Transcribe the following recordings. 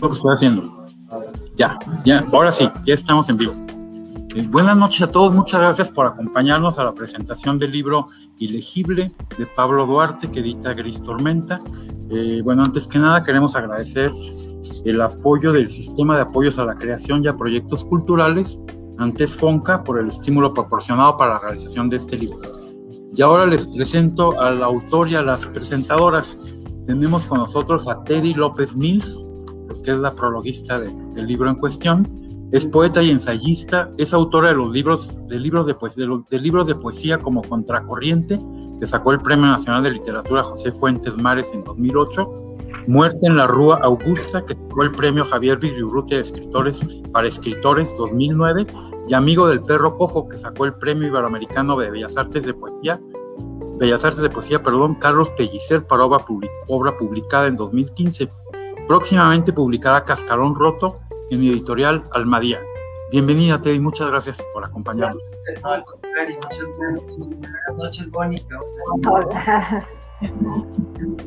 lo que estoy haciendo. Ya, ya, ahora sí, ya estamos en vivo. Eh, buenas noches a todos, muchas gracias por acompañarnos a la presentación del libro Ilegible de Pablo Duarte que edita Gris Tormenta. Eh, bueno, antes que nada queremos agradecer el apoyo del Sistema de Apoyos a la Creación y a Proyectos Culturales, antes FONCA, por el estímulo proporcionado para la realización de este libro. Y ahora les presento al autor y a las presentadoras. Tenemos con nosotros a Teddy López Mills, que es la prologuista del libro en cuestión. Es poeta y ensayista, es autora de los libros, de libros de, poesía, de, libros de poesía como Contracorriente, que sacó el Premio Nacional de Literatura José Fuentes Mares en 2008, Muerte en la Rúa Augusta, que sacó el Premio Javier Virurrutia de Escritores para Escritores 2009, y Amigo del Perro Cojo, que sacó el Premio Iberoamericano de Bellas Artes de Poesía Bellas Artes de Poesía, perdón, Carlos Pellicer para obra, obra publicada en 2015. Próximamente publicará Cascarón Roto en mi editorial Almadía. Bienvenida, Teddy, muchas gracias por acompañarnos. No, al contrario, muchas gracias. Buenas noches, Mónica.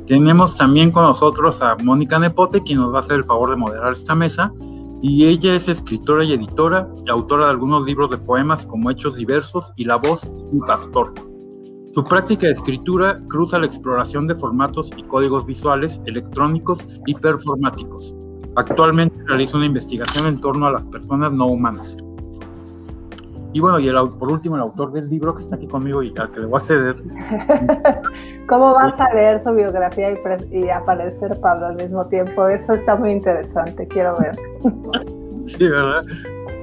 Tenemos también con nosotros a Mónica Nepote, quien nos va a hacer el favor de moderar esta mesa. Y ella es escritora y editora y autora de algunos libros de poemas como Hechos Diversos y La Voz y Pastor. Su práctica de escritura cruza la exploración de formatos y códigos visuales, electrónicos y performáticos. Actualmente realiza una investigación en torno a las personas no humanas. Y bueno, y el, por último, el autor del libro que está aquí conmigo y al que le voy a ceder. ¿Cómo vas a leer su biografía y, y, aparecer Pablo al mismo tiempo? Eso está muy interesante, quiero ver. sí, ¿verdad?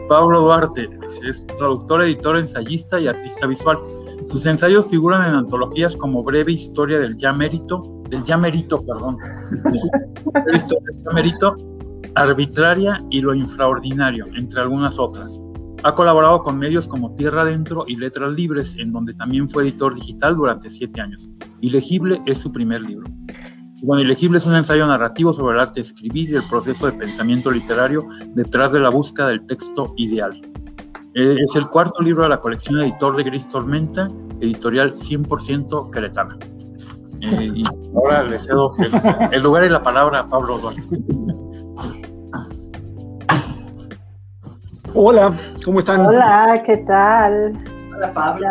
Pablo Duarte es traductor, editor, ensayista y artista visual. Sus ensayos figuran en antologías como Breve Historia del Ya Mérito, del Ya Mérito, perdón, Historia del Ya Mérito, Arbitraria y Lo Infraordinario, entre algunas otras. Ha colaborado con medios como Tierra Adentro y Letras Libres, en donde también fue editor digital durante siete años. Ilegible es su primer libro. Bueno, Ilegible es un ensayo narrativo sobre el arte de escribir y el proceso de pensamiento literario detrás de la búsqueda del texto ideal. Eh, es el cuarto libro de la colección Editor de Gris Tormenta, editorial 100% queretana. Eh, y ahora le cedo el, lugar y la palabra a Pablo Duarte. Hola, ¿cómo están? Hola, ¿qué tal? Hola, Pablo.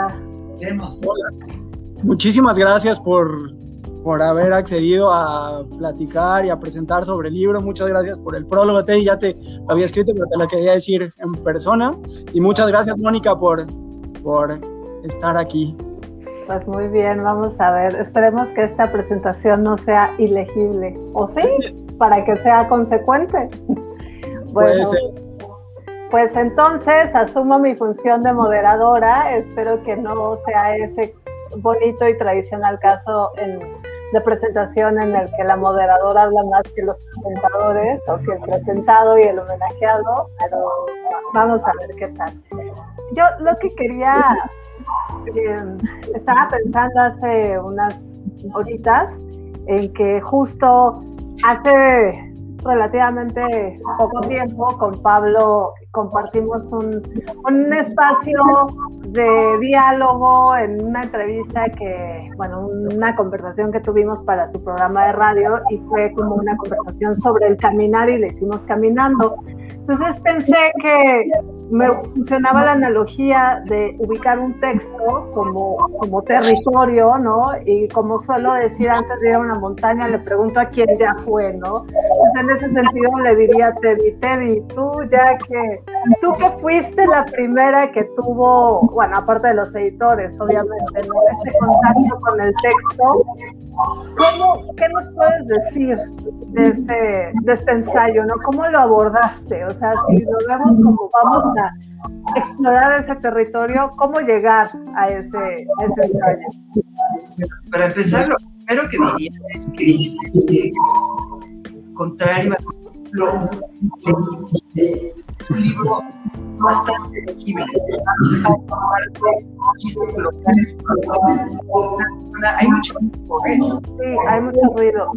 Hola. Muchísimas gracias por por haber accedido a platicar y a presentar sobre el libro. Muchas gracias por el prólogo, Teddy. Ya te había escrito, pero te lo quería decir en persona. Y muchas gracias, Mónica, por, por estar aquí. Pues muy bien, vamos a ver. Esperemos que esta presentación no sea ilegible. ¿O sí? Para que sea consecuente. Bueno, pues entonces asumo mi función de moderadora. Espero que no sea ese bonito y tradicional caso en de presentación en el que la moderadora habla más que los presentadores o que el presentado y el homenajeado, pero vamos a ver qué tal. Yo lo que quería, eh, estaba pensando hace unas horitas en que justo hace relativamente poco tiempo con Pablo compartimos un, un, espacio de diálogo en una entrevista que, bueno, una conversación que tuvimos para su programa de radio y fue como una conversación sobre el caminar y le hicimos caminando. Entonces pensé que me funcionaba la analogía de ubicar un texto como, como territorio, ¿no? Y como suelo decir antes de ir a una montaña, le pregunto a quién ya fue, ¿no? Entonces en ese sentido le diría a Teddy, Teddy, tú ya que, tú que fuiste la primera que tuvo, bueno, aparte de los editores, obviamente, ¿no? Este contacto con el texto, ¿Cómo, ¿Qué nos puedes decir de este, este ensayo? ¿no? ¿Cómo lo abordaste? O sea, si lo vemos como vamos a explorar ese territorio, ¿cómo llegar a ese, ensayo? Para empezar, lo primero que diría es que, es, contrario a es un libro bastante legible. Hay mucho ruido. Sí, hay mucho ruido.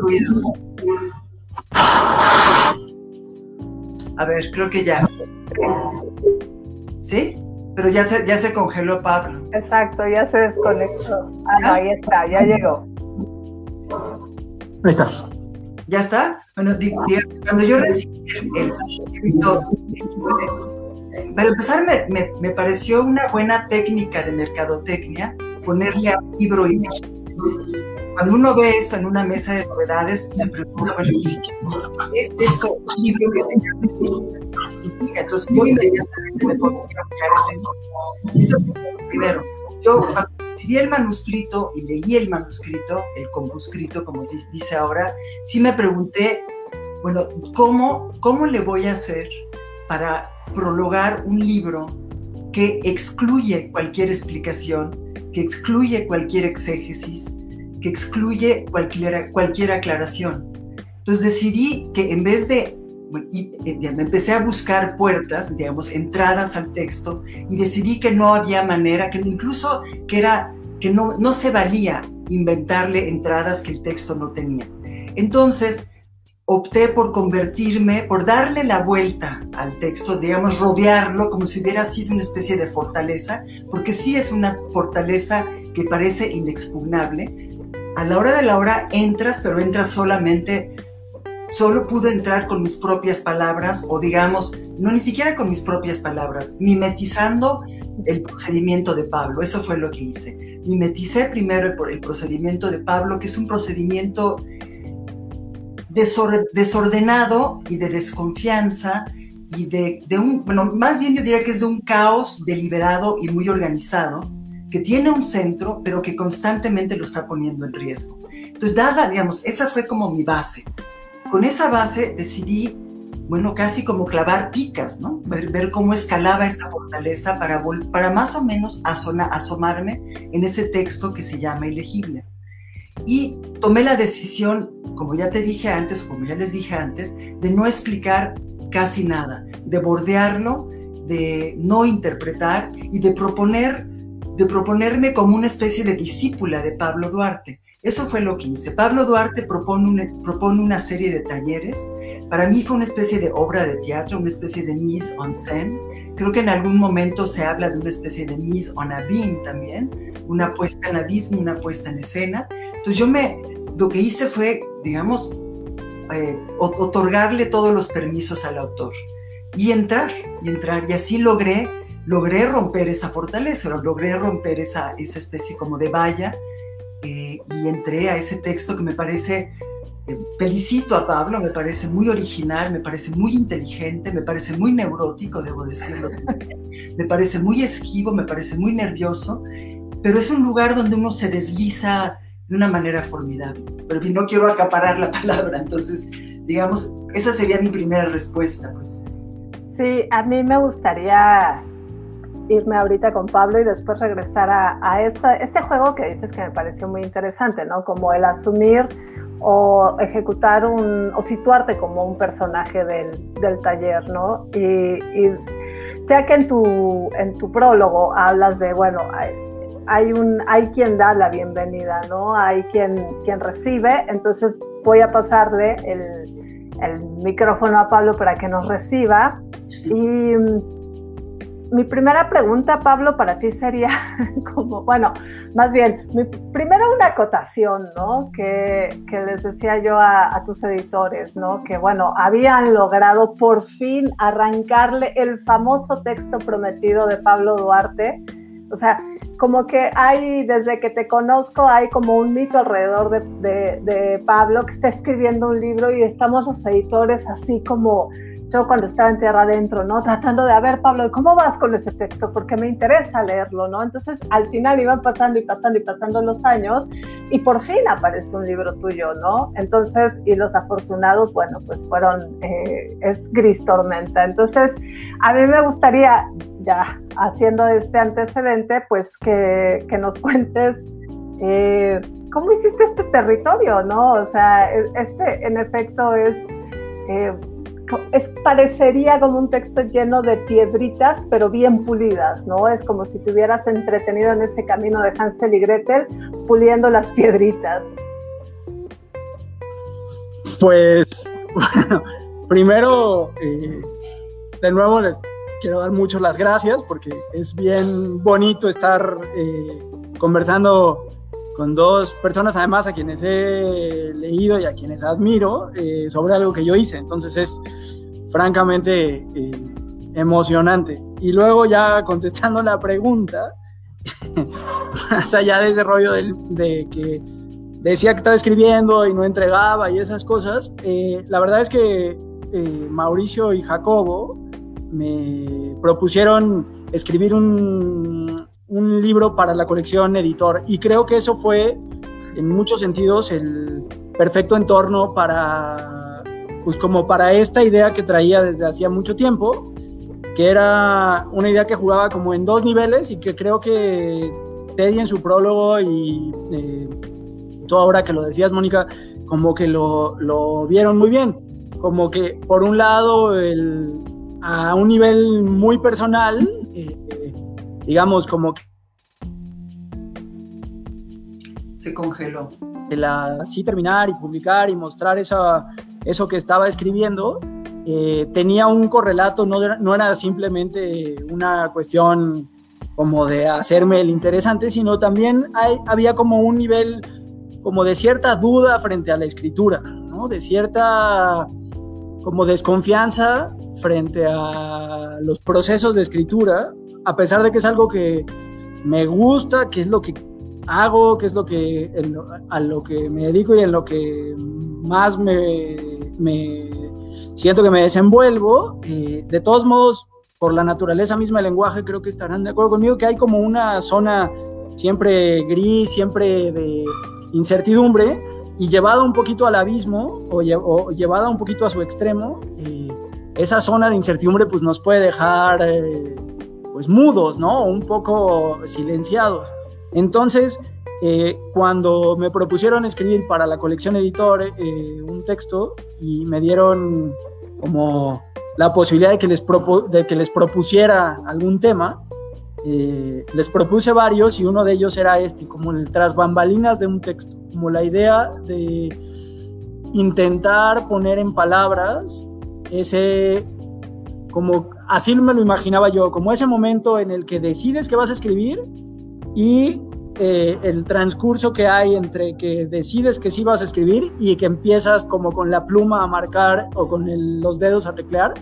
ruido. A ver, creo que ya. ¿Sí? Pero ya se, ya se congeló Pablo. Exacto, ya se desconectó. Ah, ahí está, ya llegó. Ahí estás. ¿Ya está? Bueno, cuando yo recibí el, escrito, para empezar me, me, pareció una buena técnica de mercadotecnia ponerle a un libro y cuando uno ve eso en una mesa de novedades, se pregunta, bueno, ¿es esto un libro que significa? Entonces yo inmediatamente me pongo a ese Eso primero. Yo cuando recibí el manuscrito y leí el manuscrito, el compuscrito, como se dice ahora, sí me pregunté, bueno, ¿cómo, cómo le voy a hacer para prologar un libro que excluye cualquier explicación, que excluye cualquier exégesis, que excluye cualquier, cualquier aclaración. Entonces decidí que en vez de, eh, me empecé a buscar puertas, digamos, entradas al texto y decidí que no había manera, que incluso que era, que no, no se valía inventarle entradas que el texto no tenía. Entonces, opté por convertirme, por darle la vuelta al texto, digamos, rodearlo como si hubiera sido una especie de fortaleza, porque sí es una fortaleza que parece inexpugnable, a la hora de la hora entras, pero entras solamente, solo pude entrar con mis propias palabras, o digamos, no ni siquiera con mis propias palabras, mimetizando el procedimiento de Pablo. Eso fue lo que hice. Mimeticé primero el, el procedimiento de Pablo, que es un procedimiento desordenado y de desconfianza y de, de, un, bueno, más bien yo diría que es de un caos deliberado y muy organizado, que tiene un centro, pero que constantemente lo está poniendo en riesgo. Entonces, dada, digamos, esa fue como mi base. Con esa base decidí, bueno, casi como clavar picas, ¿no? Ver, cómo escalaba esa fortaleza para, más o menos asomarme en ese texto que se llama ilegible. Y tomé la decisión, como ya te dije antes, como ya les dije antes, de no explicar casi nada, de bordearlo, de no interpretar y de proponer de proponerme como una especie de discípula de Pablo Duarte. Eso fue lo que hice. Pablo Duarte propone una, propone una serie de talleres. Para mí fue una especie de obra de teatro, una especie de mise en scène. Creo que en algún momento se habla de una especie de mise en abîme también, una puesta en abismo, una puesta en escena. Entonces yo me, lo que hice fue, digamos, eh, otorgarle todos los permisos al autor y entrar, y entrar. Y así logré logré romper esa fortaleza, logré romper esa, esa especie como de valla eh, y entré a ese texto que me parece, eh, felicito a Pablo, me parece muy original, me parece muy inteligente, me parece muy neurótico, debo decirlo, me parece muy esquivo, me parece muy nervioso, pero es un lugar donde uno se desliza de una manera formidable. Pero no quiero acaparar la palabra, entonces, digamos, esa sería mi primera respuesta, pues. Sí, a mí me gustaría irme ahorita con Pablo y después regresar a, a este juego que dices que me pareció muy interesante, ¿no? Como el asumir o ejecutar un, o situarte como un personaje del, del taller, ¿no? Y, ya que en tu, en tu prólogo hablas de, bueno, hay, hay, un, hay quien da la bienvenida, ¿no? Hay quien, quien recibe, entonces voy a pasarle el, el micrófono a Pablo para que nos reciba y mi primera pregunta, Pablo, para ti sería como, bueno, más bien, mi, primero una acotación, ¿no? Que, que les decía yo a, tus editores, ¿no? Que, bueno, habían logrado por fin arrancarle el famoso texto prometido de Pablo Duarte. O sea, como que hay, desde que te conozco, hay como un mito alrededor de, de, de Pablo que está escribiendo un libro y estamos los editores así como yo cuando estaba en tierra adentro, ¿no? Tratando de, ver, Pablo, ¿cómo vas con ese texto? Porque me interesa leerlo, ¿no? Entonces, al final iban pasando y pasando y pasando los años y por fin aparece un libro tuyo, ¿no? Entonces, y los afortunados, bueno, pues fueron, eh, es Gris Tormenta. Entonces, a mí me gustaría, ya haciendo este antecedente, pues que, que nos cuentes. Eh, ¿Cómo hiciste este territorio, no? O sea, e, este en efecto es eh, es, parecería como un texto lleno de piedritas, pero bien pulidas, ¿no? Es como si te hubieras entretenido en ese camino de Hansel y Gretel, puliendo las piedritas. Pues, bueno, primero, eh, de nuevo les quiero dar muchas las gracias porque es bien bonito estar eh, conversando con dos personas además a quienes he leído y a quienes admiro eh, sobre algo que yo hice. Entonces es francamente eh, emocionante. Y luego ya contestando la pregunta, más allá de ese rollo de, que decía que estaba escribiendo y no entregaba y esas cosas, eh, la verdad es que Mauricio y Jacobo me propusieron escribir un, un libro para la colección editor. Y creo que eso fue, en muchos sentidos, el perfecto entorno para, pues como para esta idea que traía desde hacía mucho tiempo, que era una idea que jugaba como en dos niveles y que creo que Teddy en su prólogo y eh, tú ahora que lo decías, Mónica, como que lo, lo, vieron muy bien. Como que por un lado, el, a un nivel muy personal, eh, digamos, como que... Se congeló. La, sí terminar y publicar y mostrar esa, eso que estaba escribiendo, eh, tenía un correlato, no, no era simplemente una cuestión como de hacerme el interesante, sino también hay, había como un nivel como de cierta duda frente a la escritura, ¿no? De cierta como desconfianza frente a los procesos de escritura a pesar de que es algo que me gusta, que es lo que hago, que es lo que a lo que me dedico y en lo que más me, siento que me desenvuelvo, eh, de todos modos, por la naturaleza misma del lenguaje, creo que estarán de acuerdo conmigo que hay como una zona siempre gris, siempre de incertidumbre, y llevada un poquito al abismo o, llevada un poquito a su extremo, eh, esa zona de incertidumbre pues nos puede dejar eh, pues mudos, ¿no? Un poco silenciados. Entonces, eh, cuando me propusieron escribir para la colección editor eh, un texto y me dieron como la posibilidad de que les, de que les propusiera algún tema, eh, les propuse varios y uno de ellos era este, como el tras bambalinas de un texto, como la idea de intentar poner en palabras ese como así me lo imaginaba yo, como ese momento en el que decides que vas a escribir y eh, el transcurso que hay entre que decides que sí vas a escribir y que empiezas como con la pluma a marcar o con los dedos a teclear,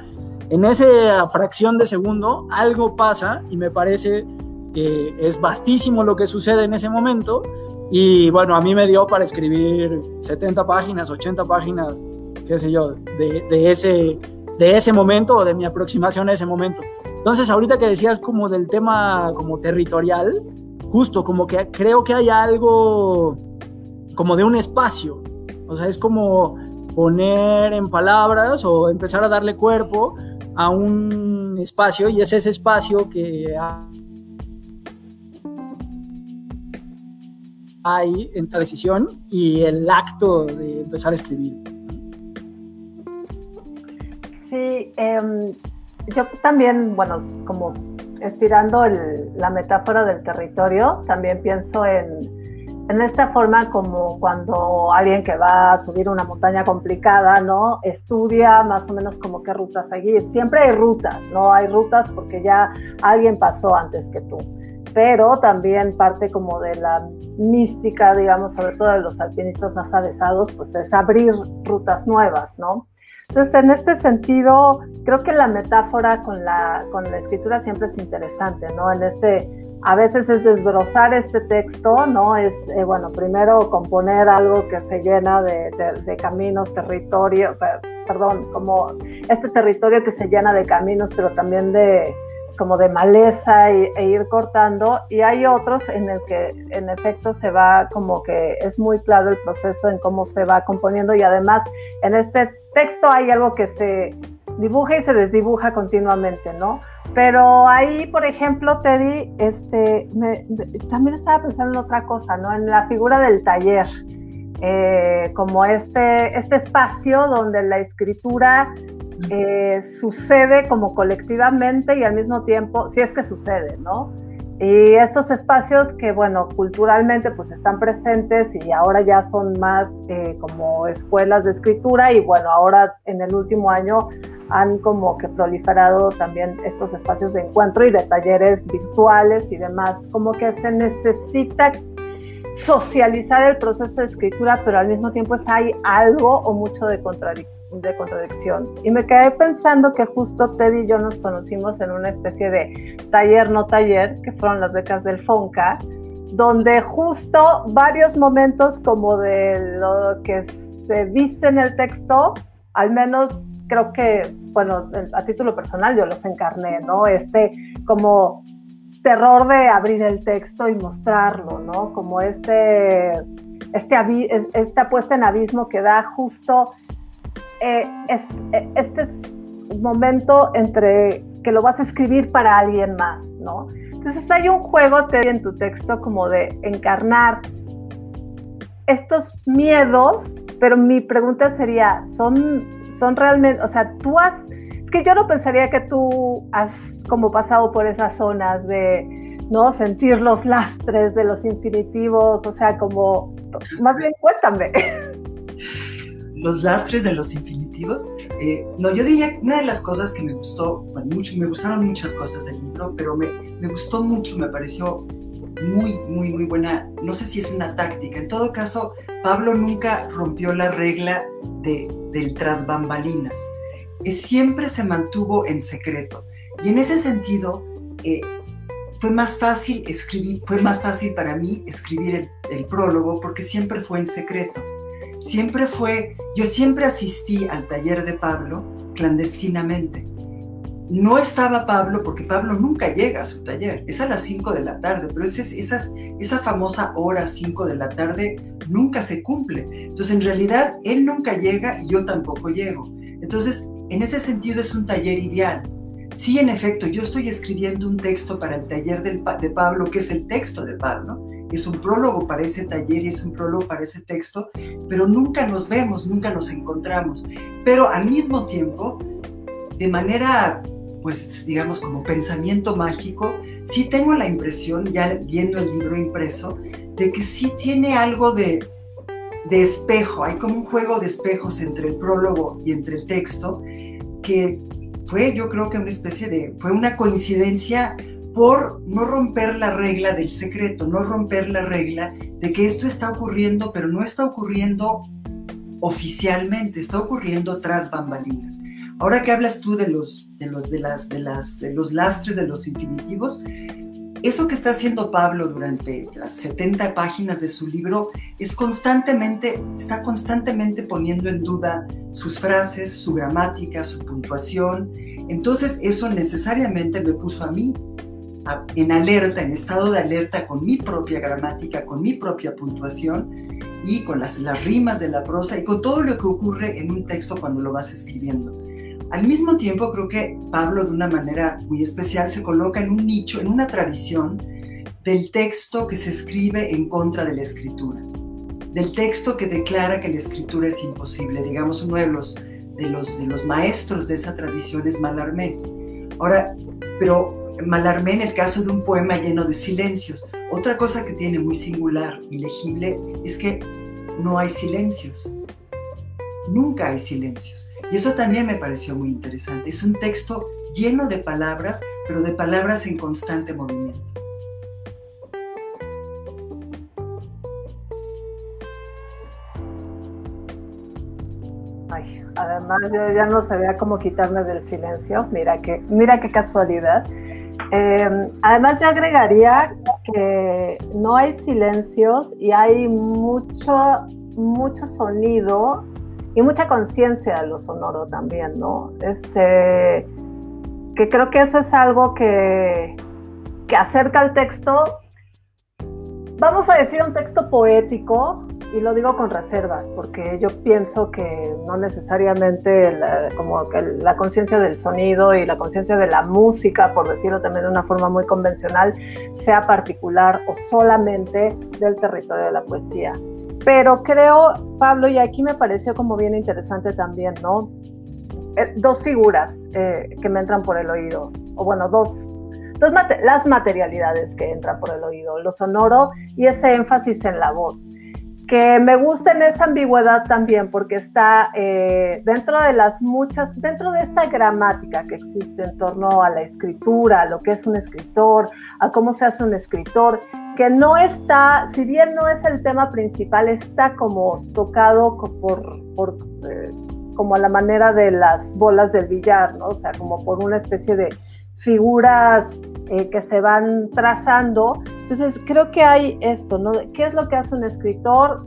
en esa fracción de segundo algo pasa y me parece que es vastísimo lo que sucede en ese momento y bueno, a mí me dio para escribir 70 páginas, 80 páginas, qué sé yo, de, de ese de ese momento o de mi aproximación a ese momento. Entonces, ahorita que decías como del tema como territorial, justo como que creo que hay algo como de un espacio, o sea, es como poner en palabras o empezar a darle cuerpo a un espacio y es ese espacio que hay en la decisión y el acto de empezar a escribir. Sí, em, yo también, bueno, como estirando la metáfora del territorio, también pienso en, en esta forma como cuando alguien que va a subir una montaña complicada, ¿no? Estudia más o menos como qué rutas seguir. Siempre hay rutas, ¿no? Hay rutas porque ya alguien pasó antes que tú. Pero también parte como de la mística, digamos, sobre todo de los alpinistas más avesados, pues es abrir rutas nuevas, ¿no? Entonces, en este sentido, creo que la metáfora con la, con la escritura siempre es interesante, ¿no? En este, a veces es desbrozar este texto, ¿no? Es, eh, bueno, primero componer algo que se llena de, de, caminos, territorio, perdón, como este territorio que se llena de caminos, pero también de como de maleza e, e ir cortando y hay otros en el que en efecto se va como que es muy claro el proceso en cómo se va componiendo y además en este texto hay algo que se dibuja y se desdibuja continuamente, ¿no? Pero ahí, por ejemplo, Teddy, este, también estaba pensando en otra cosa, ¿no? En la figura del taller, eh, como este, este espacio donde la escritura eh, sucede como colectivamente y al mismo tiempo, si es que sucede, ¿no? Y estos espacios que, bueno, culturalmente pues están presentes y ahora ya son más eh, como escuelas de escritura y bueno, ahora en el último año han como que proliferado también estos espacios de encuentro y de talleres virtuales y demás, como que se necesita socializar el proceso de escritura, pero al mismo tiempo es hay algo o mucho de, de contradicción. Y me quedé pensando que justo Teddy y yo nos conocimos en una especie de taller no taller, que fueron las becas del FONCA, donde justo varios momentos como de lo que se dice en el texto, al menos creo que, bueno, a título personal yo los encarné, ¿no? Este como terror de abrir el texto y mostrarlo, ¿no? Como este, este esta puesta en abismo que da justo eh, eh, este momento entre que lo vas a escribir para alguien más, ¿no? Entonces hay un juego te en tu texto como de encarnar estos miedos, pero mi pregunta sería, ¿son, son realmente, o sea, tú has, es que yo no pensaría que tú has como pasado por esas zonas de, ¿no? Sentir los lastres de los infinitivos, o sea, como, más bien cuéntame. Los lastres de los infinitivos. Eh, no, yo diría una de las cosas que me gustó, bueno, mucho, me gustaron muchas cosas del libro, pero me, me gustó mucho, me pareció muy, muy, muy buena. No sé si es una táctica. En todo caso, Pablo nunca rompió la regla de, del tras bambalinas. Siempre se mantuvo en secreto. Y en ese sentido, eh, fue más fácil escribir, fue más fácil para mí escribir el, prólogo porque siempre fue en secreto. Siempre fue, yo siempre asistí al taller de Pablo clandestinamente. No estaba Pablo porque Pablo nunca llega a su taller, es a las 5 de la tarde, pero esa, esas, esa famosa hora 5 de la tarde nunca se cumple. Entonces, en realidad, él nunca llega y yo tampoco llego. Entonces, en ese sentido es un taller ideal. Sí, en efecto, yo estoy escribiendo un texto para el taller de Pablo, que es el texto de Pablo. Es un prólogo para ese taller y es un prólogo para ese texto, pero nunca nos vemos, nunca nos encontramos. Pero al mismo tiempo, de manera pues digamos como pensamiento mágico, sí tengo la impresión, ya viendo el libro impreso, de que sí tiene algo de, de espejo, hay como un juego de espejos entre el prólogo y entre el texto, que fue yo creo que una especie de, fue una coincidencia por no romper la regla del secreto, no romper la regla de que esto está ocurriendo, pero no está ocurriendo oficialmente, está ocurriendo tras bambalinas. Ahora que hablas tú de los, de los, de las, de las, de los lastres de los infinitivos, eso que está haciendo Pablo durante las 70 páginas de su libro es constantemente, está constantemente poniendo en duda sus frases, su gramática, su puntuación. Entonces eso necesariamente me puso a mí en alerta, en estado de alerta con mi propia gramática, con mi propia puntuación y con las, las rimas de la prosa y con todo lo que ocurre en un texto cuando lo vas escribiendo. Al mismo tiempo, creo que Pablo, de una manera muy especial, se coloca en un nicho, en una tradición del texto que se escribe en contra de la escritura, del texto que declara que la escritura es imposible. Digamos, uno de los, de los, de los maestros de esa tradición es Malarmé. Ahora, pero Malarmé en el caso de un poema lleno de silencios. Otra cosa que tiene muy singular y legible es que no hay silencios. Nunca hay silencios. Y eso también me pareció muy interesante. Es un texto lleno de palabras, pero de palabras en constante movimiento. Ay, además yo ya no sabía cómo quitarme del silencio. Mira que, mira qué casualidad. Em, además yo agregaría que no hay silencios y hay mucho, mucho sonido y mucha conciencia de lo sonoro también, ¿no? Este, que creo que eso es algo que, que acerca al texto, vamos a decir un texto poético, y lo digo con reservas, porque yo pienso que no necesariamente la, como que la conciencia del sonido y la conciencia de la música, por decirlo también de una forma muy convencional, sea particular o solamente del territorio de la poesía. Pero creo, Pablo, y aquí me pareció como bien interesante también, ¿no? Eh, dos figuras eh, que me entran por el oído, o bueno, dos, dos las materialidades que entran por el oído, lo sonoro y ese énfasis en la voz que me gusta en esa ambigüedad también, porque está eh, dentro de las muchas, dentro de esta gramática que existe en torno a la escritura, a lo que es un escritor, a cómo se hace un escritor, que no está, si bien no es el tema principal, está como tocado por, por eh, como a la manera de las bolas del billar, ¿no? O sea, como por una especie de figuras eh, que se van trazando. Entonces, creo que hay esto, ¿no? ¿Qué es lo que hace un escritor?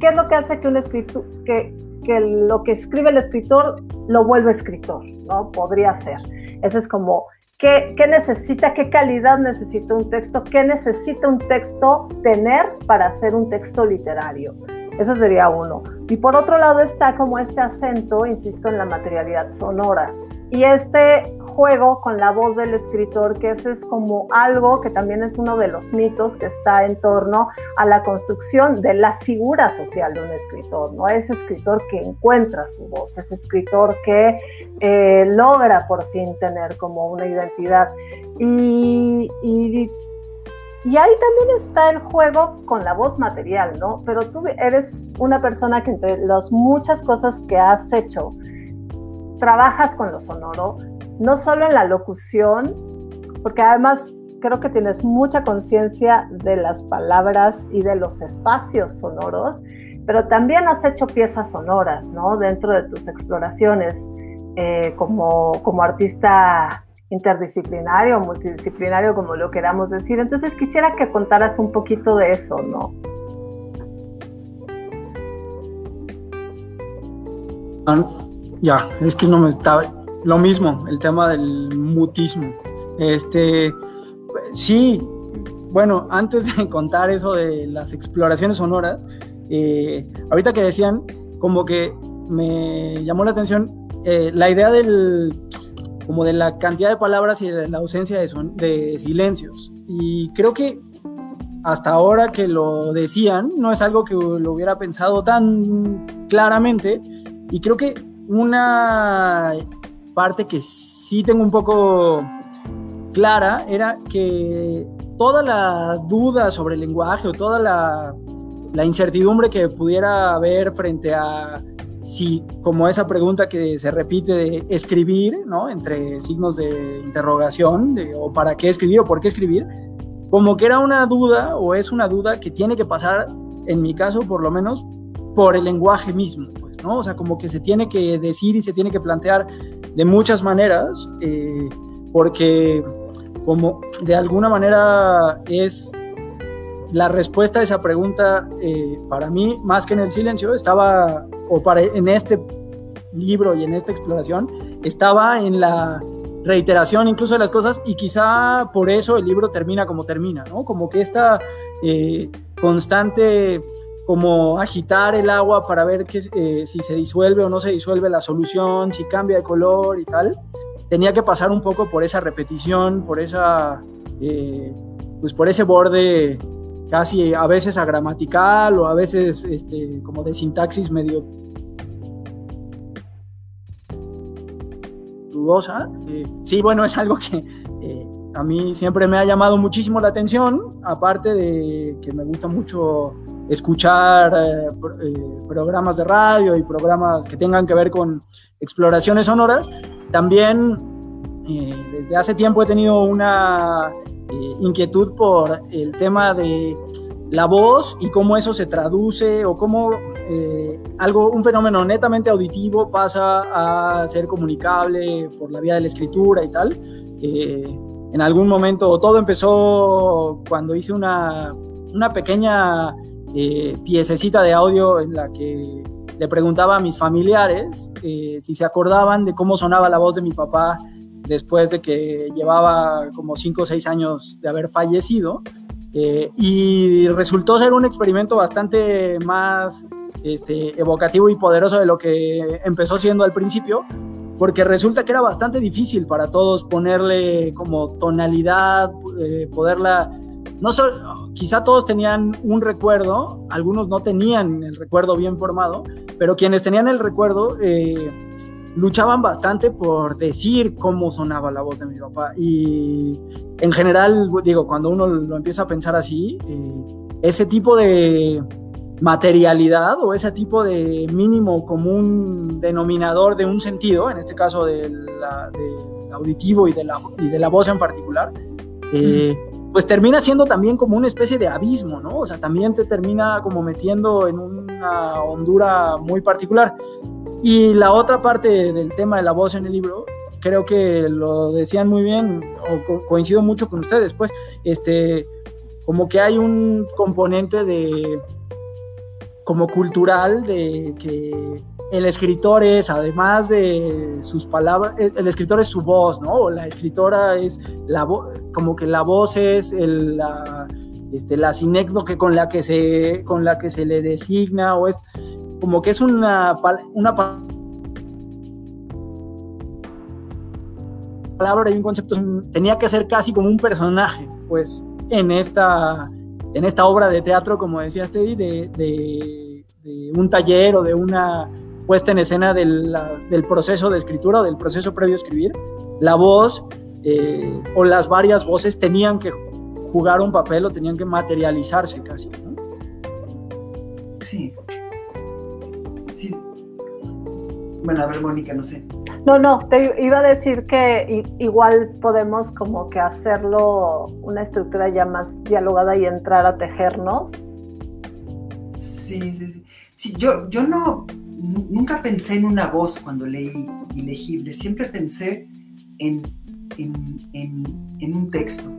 ¿Qué es lo que hace que un escritor, que, que lo que escribe el escritor lo vuelve escritor, ¿no? Podría ser. Ese es como ¿Qué, necesita, qué calidad necesita un texto? ¿Qué necesita un texto tener para ser un texto literario? Eso sería uno. Y por otro lado está como este acento, insisto, en la materialidad sonora. Y este juego con la voz del escritor, que ese es como algo que también es uno de los mitos que está en torno a la construcción de la figura social de un escritor, ¿no? Ese escritor que encuentra su voz, ese escritor que eh, logra por fin tener como una identidad. Y, ahí también está el juego con la voz material, ¿no? Pero tú eres una persona que entre las muchas cosas que has hecho, trabajas con lo sonoro, no solo en la locución, porque además creo que tienes mucha conciencia de las palabras y de los espacios sonoros, pero también has hecho piezas sonoras, ¿no? Dentro de tus exploraciones eh, como, como artista interdisciplinario, multidisciplinario, como lo queramos decir. Entonces quisiera que contaras un poquito de eso, ¿no? Ya, es que no me estaba, lo mismo, el tema del mutismo. Este, sí, bueno, antes de contar eso de las exploraciones sonoras, eh, ahorita que decían, como que me llamó la atención eh, la idea del, como de la cantidad de palabras y de la ausencia de, son, de silencios. Y creo que hasta ahora que lo decían, no es algo que lo hubiera pensado tan claramente. Y creo que una parte que sí tengo un poco clara era que toda la duda sobre el lenguaje o toda la, incertidumbre que pudiera haber frente a si, como esa pregunta que se repite de escribir, ¿no? Entre signos de interrogación, o para qué escribir o por qué escribir, como que era una duda o es una duda que tiene que pasar, en mi caso por lo menos, por el lenguaje mismo, O sea, como que se tiene que decir y se tiene que plantear de muchas maneras, eh, porque como de alguna manera es la respuesta a esa pregunta eh, para mí, más que en el silencio, estaba, o para en este libro y en esta exploración, estaba en la reiteración incluso de las cosas y quizá por eso el libro termina como termina, ¿no? Como que esta eh, constante como agitar el agua para ver que, eh, si se disuelve o no se disuelve la solución, si cambia de color y tal. Tenía que pasar un poco por esa repetición, por esa, eh, pues por ese borde casi a veces agramatical o a veces este, como de sintaxis medio dudosa. Eh, sí, bueno, es algo que a mí siempre me ha llamado muchísimo la atención, aparte de que me gusta mucho escuchar eh, eh, programas de radio y programas que tengan que ver con exploraciones sonoras. También eh, desde hace tiempo he tenido una inquietud por el tema de la voz y cómo eso se traduce o cómo algo, un fenómeno netamente auditivo pasa a ser comunicable por la vía de la escritura y tal. en algún momento, todo empezó cuando hice una, una pequeña eh, piececita de audio en la que le preguntaba a mis familiares eh, si se acordaban de cómo sonaba la voz de mi papá después de que llevaba como 5 o 6 años de haber fallecido. Eh, y resultó ser un experimento bastante más este, evocativo y poderoso de lo que empezó siendo al principio, porque resulta que era bastante difícil para todos ponerle como tonalidad, poderla no solo, quizá todos tenían un recuerdo, algunos no tenían el recuerdo bien formado, pero quienes tenían el recuerdo eh, luchaban bastante por decir cómo sonaba la voz de mi papá. Y en general, digo, cuando uno lo empieza a pensar así, eh, ese tipo de materialidad o ese tipo de mínimo común denominador de un sentido, en este caso del, auditivo y de, la, y de la voz en particular, eh, pues termina siendo también como una especie de abismo, ¿no? O sea, también te termina como metiendo en una hondura muy particular. Y la otra parte del tema de la voz en el libro, creo que lo decían muy bien, o coincido mucho con ustedes, pues, este, como que hay un componente de, como cultural, de que el escritor es, además de sus palabras, el escritor es su voz, ¿no? O la escritora es la voz, como que la voz es la, este, la con la que se, con la que se le designa, o es como que es una, palabra y un concepto, tenía que ser casi como un personaje, pues, en esta, en esta obra de teatro, como decía Teddy, de un taller o de una puesta en escena del, proceso de escritura o del proceso previo a escribir, la voz eh, o las varias voces tenían que jugar un papel o tenían que materializarse casi. ¿no? Sí. Sí. Bueno, a ver, Mónica, no sé. No, no, te iba a decir que igual podemos como que hacerlo una estructura ya más dialogada y entrar a tejernos. Sí, sí, sí. sí yo, yo no, nunca pensé en una voz cuando leí Ilegible, siempre pensé en, en, un texto,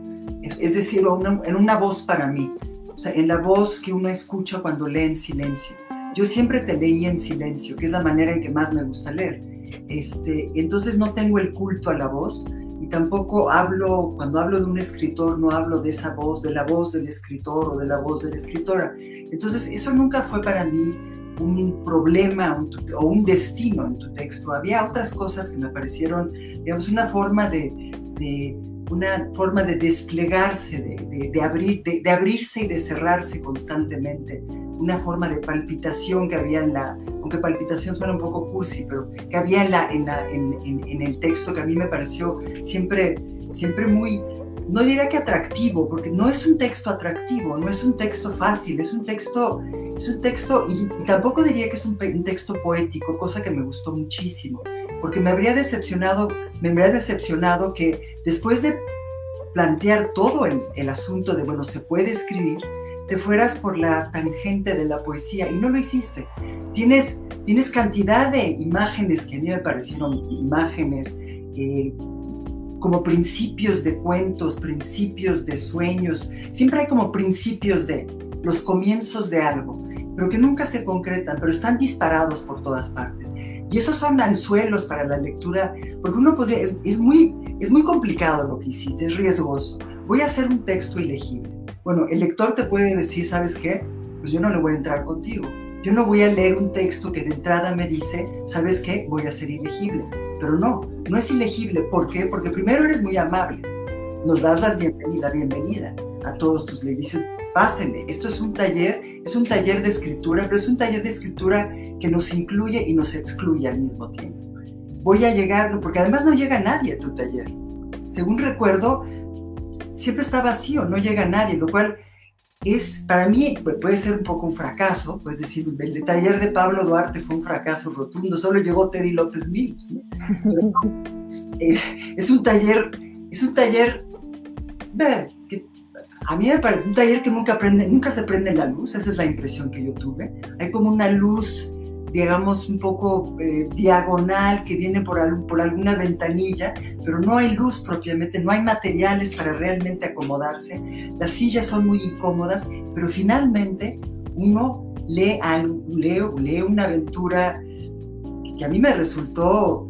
es decir, en una voz para mí, o sea, en la voz que uno escucha cuando lee en silencio. Yo siempre te leí en silencio, que es la manera en que más me gusta leer. Este, entonces no tengo el culto a la voz y tampoco hablo, cuando hablo de un escritor, no hablo de esa voz, de la voz del escritor o de la voz de la escritora. Entonces eso nunca fue para mí un problema o un destino en tu texto. Había otras cosas que me parecieron, digamos, una forma de, una forma de desplegarse, de, abrir, de, abrirse y de cerrarse constantemente, una forma de palpitación que había en la, aunque palpitación suena un poco cursi, pero que había en, la, en, el texto que a mí me pareció siempre, siempre muy, no diría que atractivo, porque no es un texto atractivo, no es un texto fácil, es un texto, es un texto, y, tampoco diría que es un, texto poético, cosa que me gustó muchísimo, porque me habría decepcionado, me habría decepcionado que después de plantear todo el, el asunto de, bueno, se puede escribir, te fueras por la tangente de la poesía y no lo hiciste. Tienes, tienes cantidad de imágenes que a mí me parecieron imágenes eh, como principios de cuentos, principios de sueños. Siempre hay como principios de los comienzos de algo, pero que nunca se concretan, pero están disparados por todas partes. Y esos son anzuelos para la lectura, porque uno podría, es, muy, es muy complicado lo que hiciste, es riesgoso. Voy a hacer un texto ilegible. Bueno, el lector te puede decir, ¿sabes qué? Pues yo no le voy a entrar contigo. Yo no voy a leer un texto que de entrada me dice, ¿sabes qué? Voy a ser ilegible pero no, no es ilegible. ¿Por qué? Porque primero eres muy amable. Nos das la bienvenida a todos tus le dices, pásenle. Esto es un taller, es un taller de escritura, pero es un taller de escritura que nos incluye y nos excluye al mismo tiempo. Voy a llegar, porque además no llega nadie a tu taller. Según recuerdo, siempre está vacío, no llega nadie, lo cual es, para mí, puede ser un poco un fracaso, pues decir, el taller de Pablo Duarte fue un fracaso rotundo, solo llegó Teddy López Mills, eh, es un taller, es un taller, que a mí me parece un taller que nunca, prende, nunca se prende la luz, esa es la impresión que yo tuve, hay como una luz digamos, un poco eh, diagonal que viene por, por alguna ventanilla, pero no hay luz propiamente, no hay materiales para realmente acomodarse. Las sillas son muy incómodas, pero finalmente uno lee, lee, lee una aventura que a mí me resultó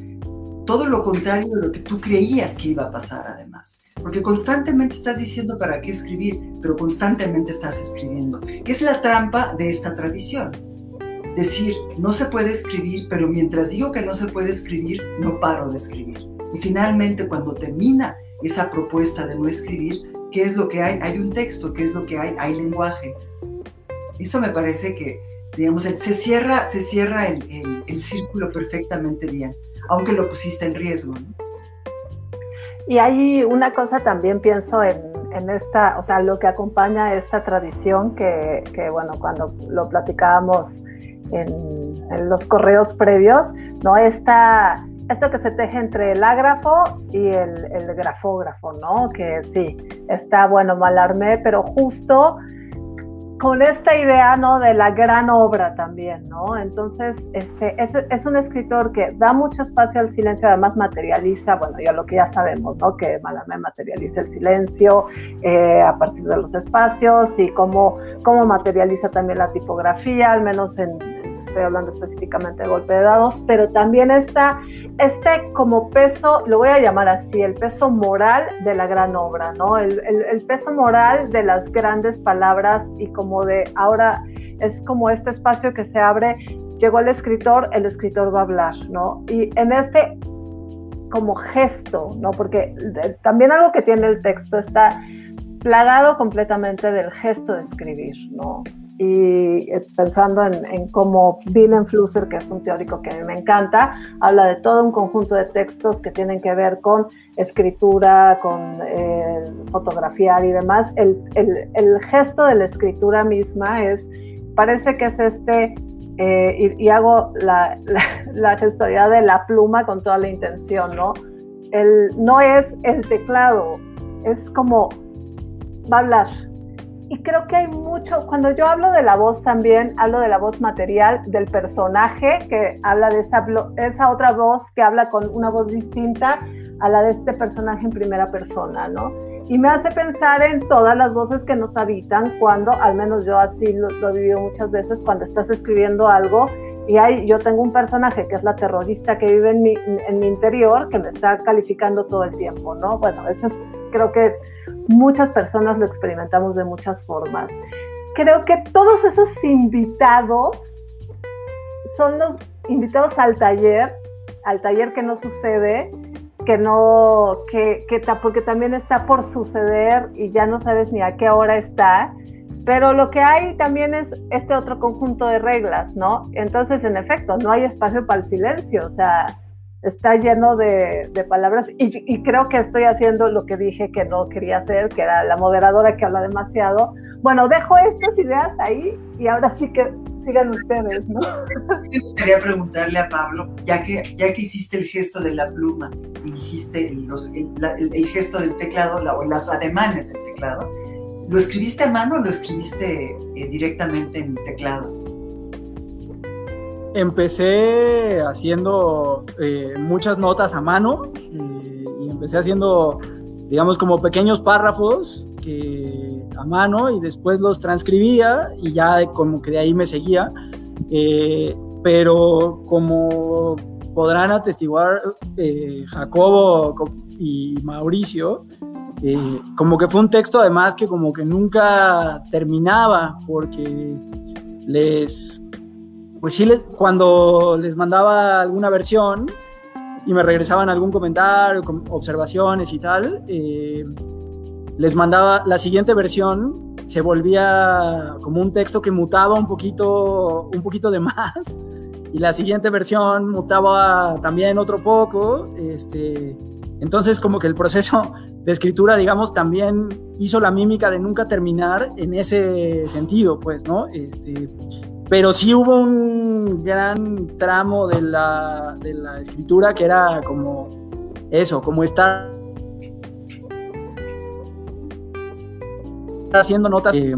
todo lo contrario de lo que tú creías que iba a pasar además. Porque constantemente estás diciendo para qué escribir, pero constantemente estás escribiendo, que es la trampa de esta tradición decir, no se puede escribir, pero mientras digo que no se puede escribir, no paro de escribir. Y finalmente, cuando termina esa propuesta de no escribir, ¿qué es lo que hay? Hay un texto, ¿qué es lo que hay? Hay lenguaje. Eso me parece que, digamos, se cierra, se cierra el, círculo perfectamente bien, aunque lo pusiste en riesgo. Y hay una cosa también pienso en, en, esta, o sea, lo que acompaña esta tradición que, que, bueno, cuando lo platicábamos en, los correos previos, ¿no? Esta, esto que se teje entre el ágrafo y el, el grafógrafo, ¿no? Que sí, está bueno, malarme, pero justo con esta idea, ¿no? De la gran obra también, ¿no? Entonces, este, es, es, un escritor que da mucho espacio al silencio, además materializa, bueno, ya lo que ya sabemos, ¿no? Que Malamé materializa el silencio eh, a partir de los espacios y cómo, cómo materializa también la tipografía, al menos en, estoy hablando específicamente de golpe de dados, pero también está este como peso, lo voy a llamar así, el peso moral de la gran obra, ¿no? El, peso moral de las grandes palabras y como de ahora es como este espacio que se abre, llegó el escritor, el escritor va a hablar, ¿no? Y en este como gesto, ¿no? Porque también algo que tiene el texto está plagado completamente del gesto de escribir, ¿no? Y eh, pensando en, cómo Willem Flusser, que es un teórico que a mí me encanta, habla de todo un conjunto de textos que tienen que ver con escritura, con eh, fotografiar y demás. El, el, gesto de la escritura misma es, parece que es este, eh, y, hago la, la, la, gestualidad de la pluma con toda la intención, ¿no? El, no es el teclado, es como va a hablar, y creo que hay mucho, cuando yo hablo de la voz también, hablo de la voz material del personaje, que habla de esa, esa otra voz que habla con una voz distinta a la de este personaje en primera persona, ¿no? Y me hace pensar en todas las voces que nos habitan cuando, al menos yo así lo, lo he vivido muchas veces, cuando estás escribiendo algo y hay, yo tengo un personaje que es la terrorista que vive en mi, en mi interior, que me está calificando todo el tiempo, ¿no? Bueno, eso es, creo que muchas personas lo experimentamos de muchas formas. Creo que todos esos invitados son los invitados al taller, al taller que no sucede, que no, que, que porque también está por suceder y ya no sabes ni a qué hora está. Pero lo que hay también es este otro conjunto de reglas, ¿no? Entonces, en efecto, no hay espacio para el silencio, o sea, está lleno de, palabras y, creo que estoy haciendo lo que dije que no quería hacer, que era la moderadora que habla demasiado. Bueno, dejo estas ideas ahí y ahora sí que sigan ustedes, ¿no? Sí, me gustaría preguntarle a Pablo, ya que, ya que hiciste el gesto de la pluma hiciste el, el, gesto del teclado, o las ademanes del teclado, ¿lo escribiste a mano o lo escribiste eh, directamente en teclado? Empecé haciendo eh, muchas notas a mano eh, y empecé haciendo, digamos, como pequeños párrafos a mano y después los transcribía y ya como que de ahí me seguía. Eh, pero como podrán atestiguar Jacobo y Mauricio, como que fue un texto además que como que nunca terminaba porque les pues sí, cuando les mandaba alguna versión y me regresaban algún comentario, observaciones y tal, eh, les mandaba la siguiente versión, se volvía como un texto que mutaba un poquito, un poquito de más, y la siguiente versión mutaba también otro poco, este, entonces como que el proceso de escritura, digamos, también hizo la mímica de nunca terminar en ese sentido, pues, ¿no? Este, pero sí hubo un gran tramo de la, de la escritura que era como eso, como estar haciendo notas, eh,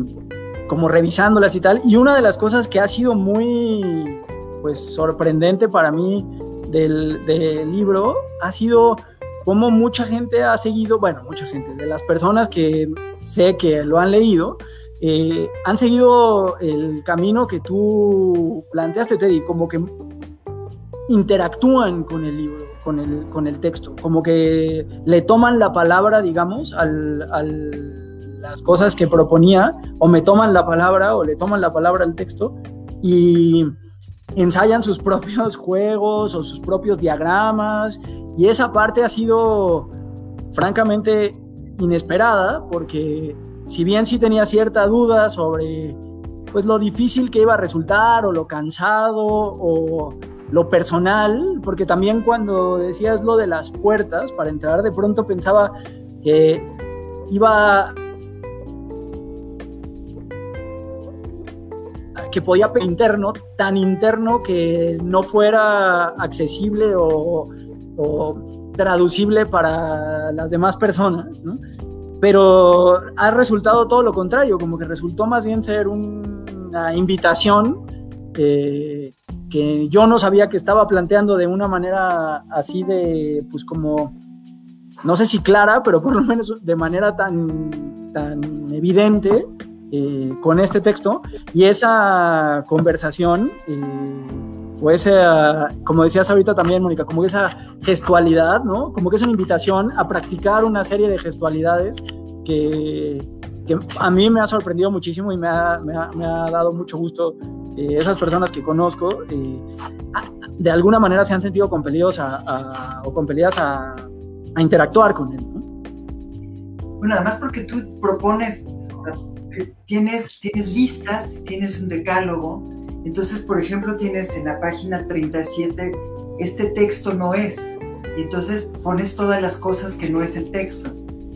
como revisándolas y tal. Y una de las cosas que ha sido muy pues sorprendente para mí del, del libro ha sido cómo mucha gente ha seguido, bueno, mucha gente, de las personas que sé que lo han leído, eh, han seguido el camino que tú planteaste, Teddy, como que interactúan con el libro, con el, con el texto, como que le toman la palabra, digamos, a las cosas que proponía, o me toman la palabra, o le toman la palabra al texto, y ensayan sus propios juegos o sus propios diagramas, y esa parte ha sido francamente inesperada, porque si bien sí tenía cierta duda sobre pues lo difícil que iba a resultar o lo cansado o lo personal, porque también cuando decías lo de las puertas para entrar, de pronto pensaba que iba que podía interno, tan interno que no fuera accesible o o traducible para las demás personas, ¿no? Pero ha resultado todo lo contrario, como que resultó más bien ser una invitación eh, que yo no sabía que estaba planteando de una manera así de, pues como, no sé si clara, pero por lo menos de manera tan, tan evidente eh, con este texto. Y esa conversación, eh, o esa, como decías ahorita también, Mónica, como esa gestualidad, ¿no? Como que es una invitación a practicar una serie de gestualidades que, que a mí me ha sorprendido muchísimo y me ha, me ha, me ha dado mucho gusto eh, esas personas que conozco eh, de alguna manera se han sentido compelidos a, o compelidas a, a, interactuar con él. Bueno, además porque tú propones, eh, tienes, tienes listas, tienes un decálogo, entonces, por ejemplo, tienes en la página 37, este texto no es, y entonces pones todas las cosas que no es el texto.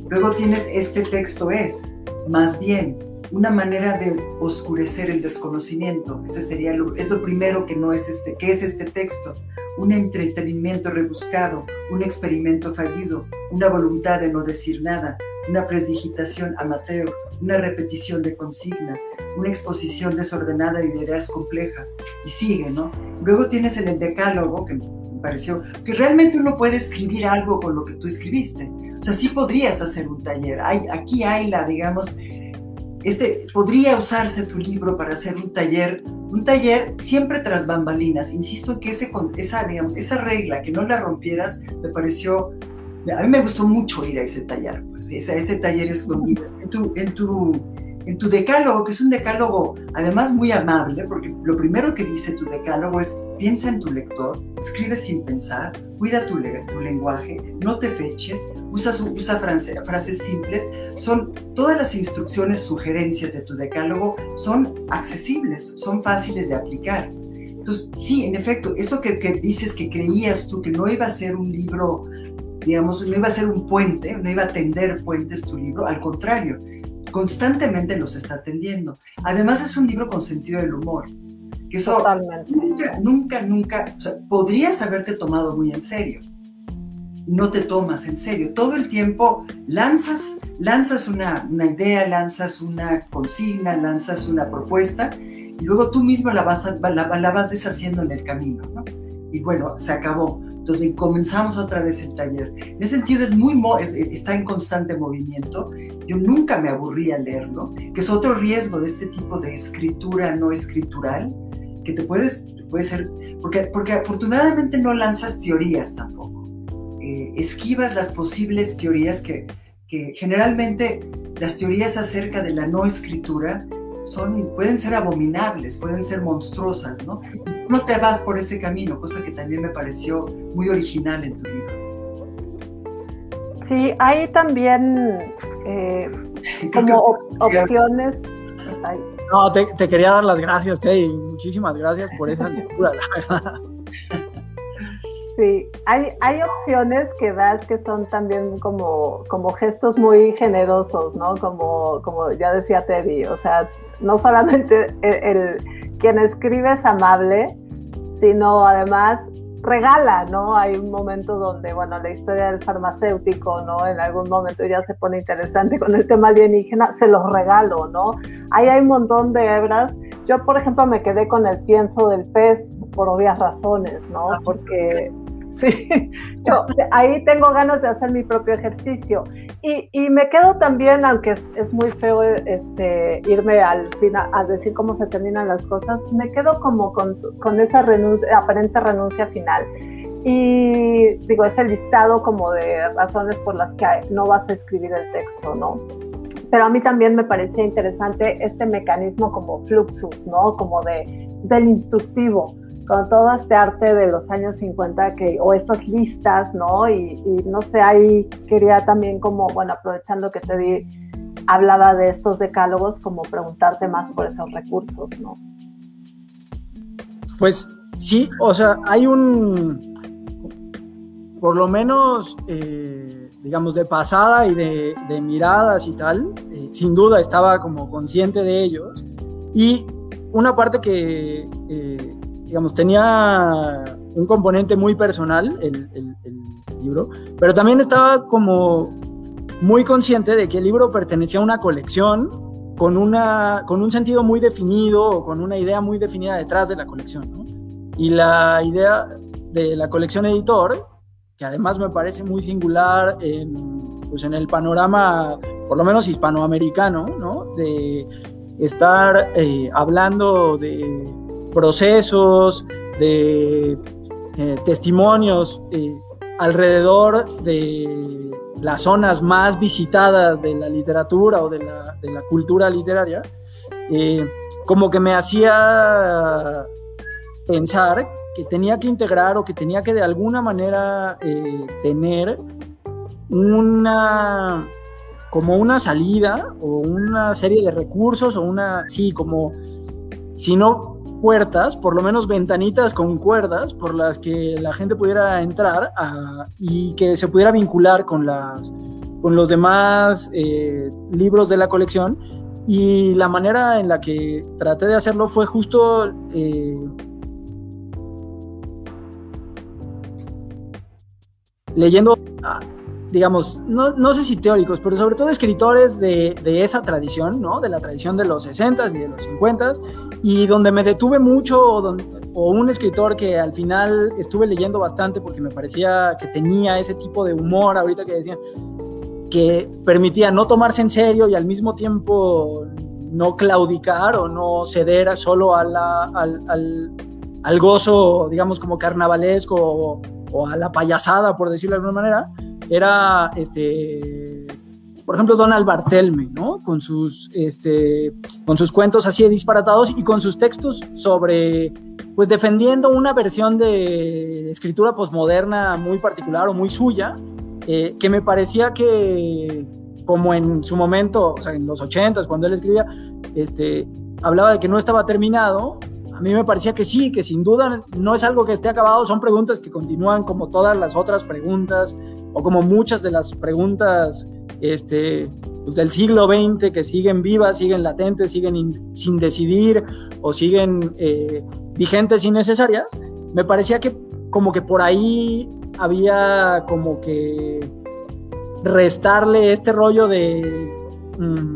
Luego tienes este texto es, más bien, una manera de oscurecer el desconocimiento. Ese sería lo, es lo primero que no es este, ¿qué es este texto? Un entretenimiento rebuscado, un experimento fallido, una voluntad de no decir nada, una presdigitación amateur, una repetición de consignas, una exposición desordenada de ideas complejas. Y sigue, ¿no? Luego tienes en el decálogo, que me pareció, que realmente uno puede escribir algo con lo que tú escribiste. O sea, sí podrías hacer un taller. Hay, aquí hay la, digamos, este, podría usarse tu libro para hacer un taller, un taller siempre tras bambalinas. Insisto en que ese, esa, digamos, esa regla, que no la rompieras, me pareció, a mí me gustó mucho ir a ese taller, pues, ese, ese taller escondido. En tu, en tu en tu decálogo, que es un decálogo además muy amable, porque lo primero que dice tu decálogo es piensa en tu lector, escribe sin pensar, cuida tu, tu lenguaje, no te feches, usa, usa frases simples, son todas las instrucciones, sugerencias de tu decálogo son accesibles, son fáciles de aplicar. Entonces, sí, en efecto, eso que, que dices que creías tú que no iba a ser un libro digamos, no iba a ser un puente, no iba a tender puentes tu libro, al contrario, constantemente los está atendiendo. Además es un libro con sentido del humor. Que eso Totalmente. nunca, nunca, nunca, o sea, podrías haberte tomado muy en serio. No te tomas en serio. Todo el tiempo lanzas, lanzas una, una idea, lanzas una consigna, lanzas una propuesta y luego tú mismo la vas, la, la vas deshaciendo en el camino. ¿no? Y bueno, se acabó. Entonces comenzamos otra vez el taller. En ese sentido es muy está en constante movimiento. Yo nunca me aburrí a leerlo, que es otro riesgo de este tipo de escritura no escritural, que te puedes, puede ser, porque, porque afortunadamente no lanzas teorías tampoco. Eh, esquivas las posibles teorías que, que generalmente las teorías acerca de la no escritura son, pueden ser abominables, pueden ser monstruosas, ¿no? no te vas por ese camino, cosa que también me pareció muy original en tu libro. Sí, hay también eh, como opciones. No, te, quería dar las gracias, Teddy. Muchísimas gracias por esa lectura, la verdad. Sí, hay, hay opciones que das que son también como, como gestos muy generosos, ¿no? Como, como ya decía Teddy, o sea, no solamente el, quien escribe es amable, sino además regala, ¿no? Hay un momento donde, bueno, la historia del farmacéutico, ¿no? En algún momento ya se pone interesante con el tema alienígena, se los regalo, ¿no? Ahí hay un montón de hebras. Yo, por ejemplo, me quedé con el pienso del pez por obvias razones, ¿no? Ah, Porque Sí, yo ahí tengo ganas de hacer mi propio ejercicio. Y, y me quedo también, aunque es, es, muy feo este, irme al final a decir cómo se terminan las cosas, me quedo como con, con esa renuncia, aparente renuncia final. Y digo, ese listado como de razones por las que no vas a escribir el texto, ¿no? Pero a mí también me parecía interesante este mecanismo como fluxus, ¿no? Como de, del instructivo con todo este arte de los años 50 que, o esas listas, ¿no? Y, no sé, ahí quería también como, bueno, aprovechando que te di, hablaba de estos decálogos, como preguntarte más por esos recursos, ¿no? Pues sí, o sea, hay un, por lo menos, eh, digamos, de pasada y de, miradas y tal, eh, sin duda estaba como consciente de ellos. Y una parte que... Eh, digamos, tenía un componente muy personal, el, libro, pero también estaba como muy consciente de que el libro pertenecía a una colección con, una, con un sentido muy definido o con una idea muy definida detrás de la colección. Y la idea de la colección editor, que además me parece muy singular en, pues en el panorama, por lo menos hispanoamericano, ¿no? de estar eh, hablando de procesos, de eh, testimonios eh, alrededor de las zonas más visitadas de la literatura o de la, de la cultura literaria, como que me hacía pensar que tenía que integrar o que tenía que de alguna manera tener una como una salida o una serie de recursos o una, sí, como, si no puertas, por lo menos ventanitas con cuerdas por las que la gente pudiera entrar y que se pudiera vincular con, las, con los demás eh, libros de la colección. Y la manera en la que traté de hacerlo fue justo... Eh, leyendo digamos, no, no, sé si teóricos, pero sobre todo escritores de, de, esa tradición, ¿no? De la tradición de los 60s y de los 50s, y donde me detuve mucho, o, un escritor que al final estuve leyendo bastante porque me parecía que tenía ese tipo de humor, ahorita que decían, que permitía no tomarse en serio y al mismo tiempo no claudicar o no ceder solo a la, al, al, al, gozo, digamos, como carnavalesco o a la payasada, por decirlo de alguna manera, era, este, por ejemplo, Donald Bartelme, ¿no? Con sus, este, con sus cuentos así disparatados y con sus textos sobre, pues defendiendo una versión de escritura posmoderna muy particular o muy suya, eh, que me parecía que, como en su momento, o sea, en los ochentas, cuando él escribía, este, hablaba de que no estaba terminado, a mí me parecía que sí, que sin duda no es algo que esté acabado, son preguntas que continúan como todas las otras preguntas o como muchas de las preguntas este, pues del siglo XX que siguen vivas, siguen latentes, siguen sin decidir o siguen eh, vigentes y necesarias. Me parecía que como que por ahí había como que restarle este rollo de... Mm,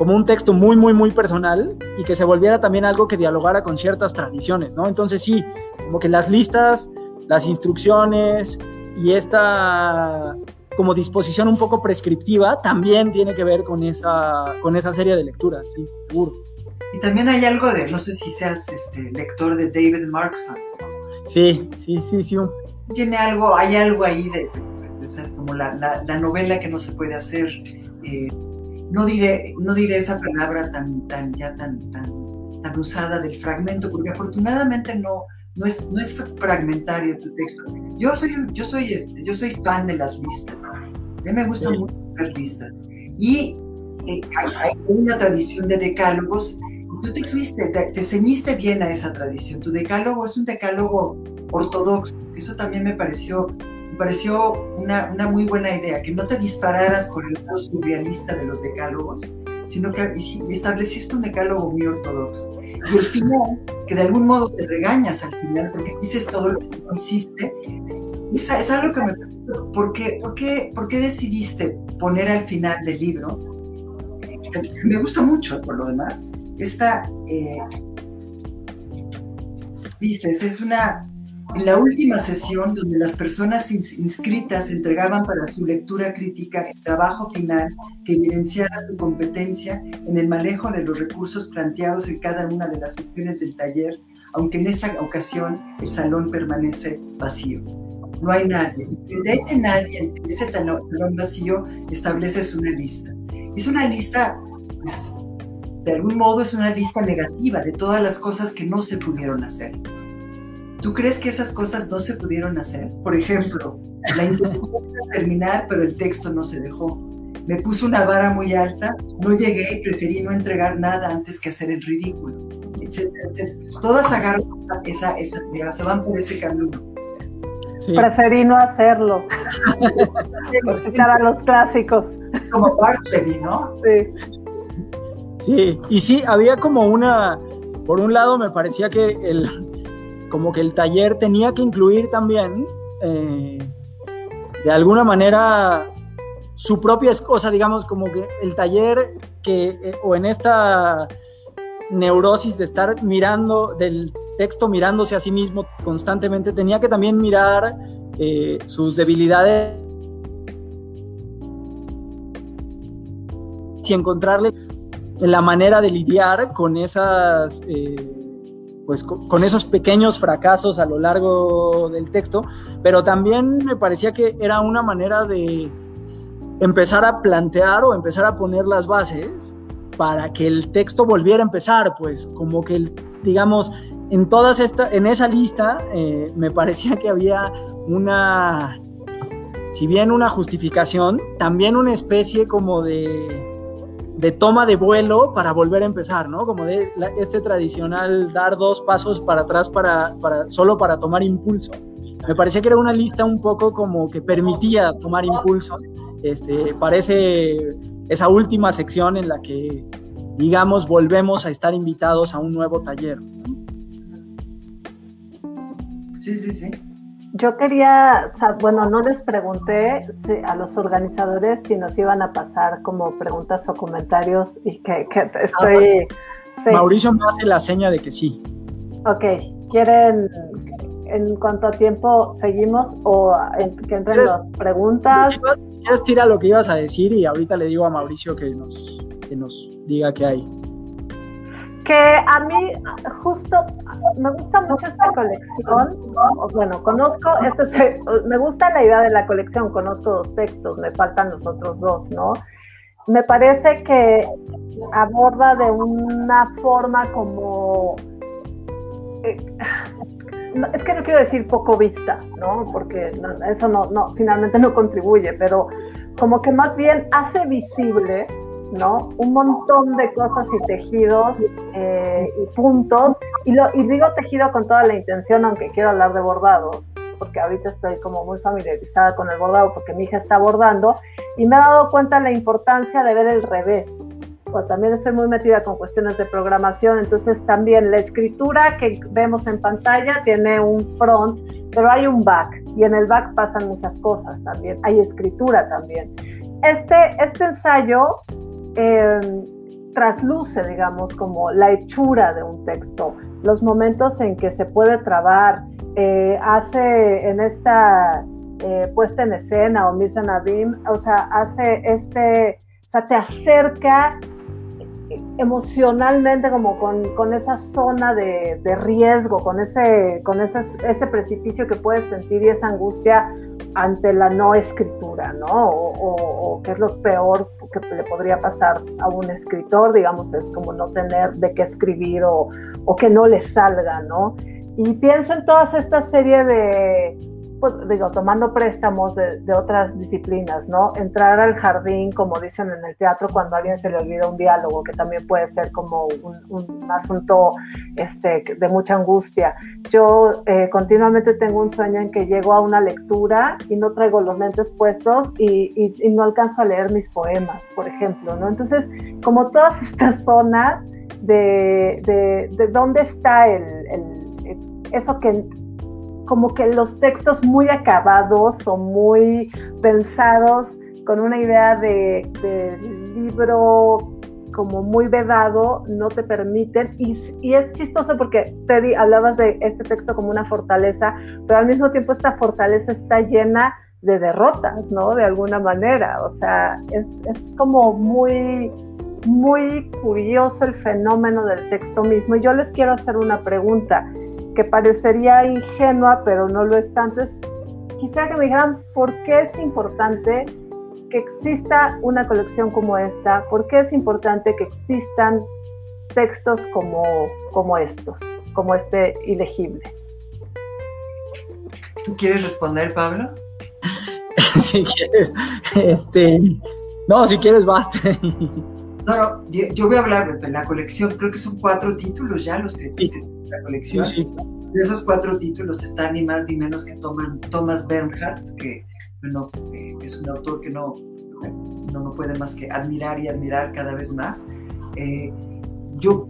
como un texto muy, muy, muy personal y que se volviera también algo que dialogara con ciertas tradiciones, ¿no? Entonces sí, como que las listas, las instrucciones y esta como disposición un poco prescriptiva también tiene que ver con esa, con esa serie de lecturas, sí, seguro. Y también hay algo de, no sé si seas este, lector de David Markson. Sí, sí, sí, sí. Tiene algo, hay algo ahí de, como la, la, novela que no se puede hacer. Eh, no diré, no diré esa palabra tan, tan, ya tan, tan, tan usada del fragmento, porque afortunadamente no, no, es, no es fragmentario tu texto. Yo soy, yo soy, este, yo soy fan de las listas. A mí me gusta mucho hacer listas. Y eh, hay, una tradición de decálogos. Tú te fuiste, te, te ceñiste bien a esa tradición. Tu decálogo es un decálogo ortodoxo. Eso también me pareció pareció una, una, muy buena idea, que no te dispararas por el lado surrealista de los decálogos, sino que estableciste un decálogo muy ortodoxo. Y el final, que de algún modo te regañas al final porque dices todo lo que no hiciste, es, es algo que me ¿por qué, por, qué, ¿por qué decidiste poner al final del libro? Me gusta mucho, por lo demás, esta, eh, dices, es una en la última sesión, donde las personas inscritas entregaban para su lectura crítica el trabajo final que evidenciara su competencia en el manejo de los recursos planteados en cada una de las sesiones del taller, aunque en esta ocasión el salón permanece vacío. No hay nadie. Y de ese nadie, de ese salón vacío, estableces una lista. Es una lista, pues, de algún modo es una lista negativa de todas las cosas que no se pudieron hacer ¿Tú crees que esas cosas no se pudieron hacer? Por ejemplo, la intención terminar, pero el texto no se dejó. Me puso una vara muy alta, no llegué y preferí no entregar nada antes que hacer el ridículo, etcétera, etcétera. Todas agarran esa, esa, se van por ese camino. Preferí no hacerlo. Escuchar a los clásicos. Es como Bartleby, ¿no? Sí. Sí, y sí, había como una, por un lado me parecía que el, como que el taller tenía que incluir también eh, de alguna manera su propia cosa, digamos, como que el taller que, eh, o en esta neurosis de estar mirando, del texto mirándose a sí mismo constantemente, tenía que también mirar eh, sus debilidades y encontrarle la manera de lidiar con esas... pues con esos pequeños fracasos a lo largo del texto, pero también me parecía que era una manera de empezar a plantear o empezar a poner las bases para que el texto volviera a empezar, pues como que, digamos, en todas esta, en esa lista eh, me parecía que había una, si bien una justificación, también una especie como de de toma de vuelo para volver a empezar, ¿no? Como de este tradicional dar dos pasos para atrás para, solo para tomar impulso. Me parecía que era una lista un poco como que permitía tomar impulso. Este, parece esa última sección en la que, digamos, volvemos a estar invitados a un nuevo taller. Sí, sí, sí. Yo quería, bueno, no les pregunté a los organizadores si nos iban a pasar como preguntas o comentarios y que, estoy... Mauricio me hace la seña de que sí. Ok, ¿quieren en cuanto a tiempo seguimos o que entren las preguntas? Si quieres, tira lo que ibas a decir y ahorita le digo a Mauricio que nos, que nos diga qué hay que a mí justo me gusta mucho esta colección. Bueno, conozco, este me gusta la idea de la colección, conozco dos textos, me faltan los otros dos, ¿no? Me parece que aborda de una forma como... Eh, es que no quiero decir poco vista, ¿no? Porque eso no, no, finalmente no contribuye, pero como que más bien hace visible ¿no? Un montón de cosas y tejidos eh, y puntos. Y, lo, digo tejido con toda la intención, aunque quiero hablar de bordados, porque ahorita estoy como muy familiarizada con el bordado porque mi hija está bordando y me he dado cuenta de la importancia de ver el revés. O también estoy muy metida con cuestiones de programación, entonces también la escritura que vemos en pantalla tiene un front, pero hay un back y en el back pasan muchas cosas también, hay escritura también. Este, este ensayo Em, trasluce, digamos, como la hechura de un texto, los momentos en que se puede trabar, eh, hace en esta eh, puesta en escena o mise en o sea, hace este, o sea, te acerca emocionalmente como con, esa zona de, riesgo, con, ese, con ese, ese precipicio que puedes sentir y esa angustia ante la no escritura, ¿no? O, o, qué es lo peor que le podría pasar a un escritor, digamos, es como no tener de qué escribir o, o que no le salga, ¿no? Y pienso en toda esta serie de, pues, digo, tomando préstamos de, otras disciplinas, ¿no? Entrar al jardín, como dicen en el teatro, cuando a alguien se le olvida un diálogo, que también puede ser como un, asunto este, de mucha angustia. Yo eh, continuamente tengo un sueño en que llego a una lectura y no traigo los lentes puestos y, no alcanzo a leer mis poemas, por ejemplo, ¿no? Entonces, como todas estas zonas de, de, dónde está el, eso que como que los textos muy acabados o muy pensados con una idea de, libro como muy vedado, no te permiten. Y, es chistoso porque, Teddy, hablabas de este texto como una fortaleza, pero al mismo tiempo esta fortaleza está llena de derrotas, ¿no? De alguna manera. O sea, es, es como muy, muy curioso el fenómeno del texto mismo. Y yo les quiero hacer una pregunta que parecería ingenua, pero no lo es tanto, es quisiera que me dijeran por qué es importante que exista una colección como esta, por qué es importante que existan textos como, como estos, como este ilegible. ¿Tú quieres responder, Pablo? si quieres, este, no, si quieres, basta. No, no, yo voy a hablar de la colección, creo que son cuatro títulos ya los que, la colección. De esos cuatro títulos están ni más ni menos que Thomas Bernhardt, que bueno, eh, es un autor que no, no, puede más que admirar y admirar cada vez más. Eh, yo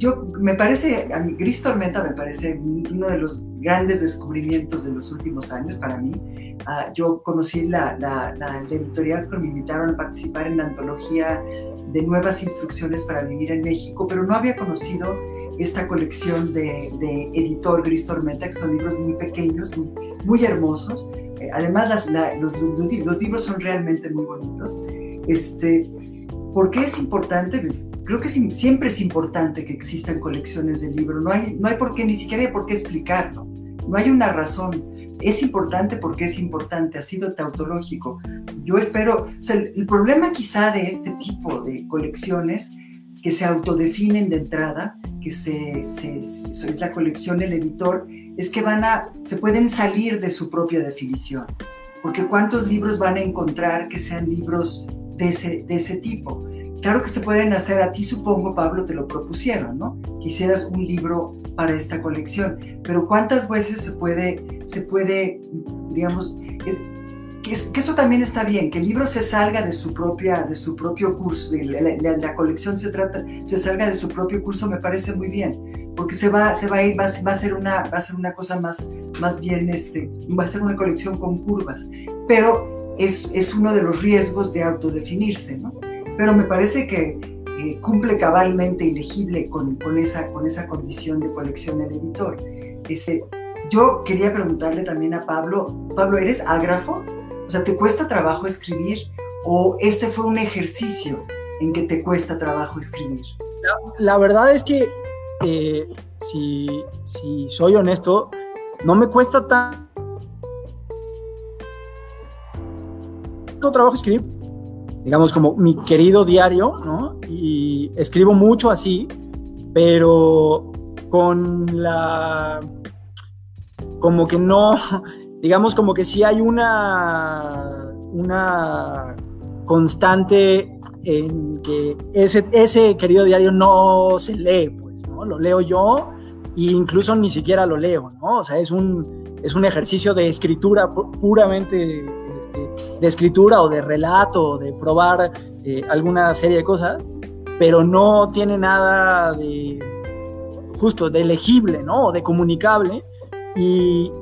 yo me parece, a mí, Gris Tormenta me parece uno de los grandes descubrimientos de los últimos años para mí. Ah, yo conocí la, la, la, editorial que me invitaron a participar en la antología de nuevas instrucciones para vivir en México, pero no había conocido esta colección de, de editor Gris Tormenta, que son libros muy pequeños, muy, muy hermosos. Eh, además, las, los, los, los, libros son realmente muy bonitos. Este, ¿Por qué es importante? Creo que siempre es importante que existan colecciones de libros. No hay, no hay por qué, ni siquiera hay por qué explicarlo. No hay una razón. Es importante porque es importante, ha sido tautológico. Yo espero, o sea, el, el problema quizá de este tipo de colecciones que se autodefinen de entrada, que se, se, es la colección, el editor, es que van a, se pueden salir de su propia definición. Porque ¿cuántos libros van a encontrar que sean libros de ese, de ese tipo? Claro que se pueden hacer, a ti supongo, Pablo, te lo propusieron, ¿no? Quisieras un libro para esta colección, pero ¿cuántas veces se puede, se puede digamos, es, que, eso también está bien, que el libro se salga de su, propia, de su propio curso, la, la, colección se, trata, se salga de su propio curso, me parece muy bien, porque se va, se va a ir, va, va, a ser una, va a ser una cosa más, más bien, este, va a ser una colección con curvas, pero es, es uno de los riesgos de autodefinirse, ¿no? Pero me parece que eh, cumple cabalmente y legible con, con, esa, con esa condición de colección el editor. Ese, yo quería preguntarle también a Pablo, Pablo, ¿eres ágrafo? O sea, ¿te cuesta trabajo escribir o este fue un ejercicio en que te cuesta trabajo escribir? La, verdad es que, eh, si, si soy honesto, no me cuesta tanto trabajo escribir, digamos como mi querido diario, ¿no? Y escribo mucho así, pero con la como que no digamos como que sí hay una, una constante en que ese, ese querido diario no se lee, pues, ¿no? Lo leo yo e incluso ni siquiera lo leo, ¿no? O sea, es un, es un ejercicio de escritura puramente este, de escritura o de relato de probar eh, alguna serie de cosas, pero no tiene nada de justo de legible, ¿no? O de comunicable. Y,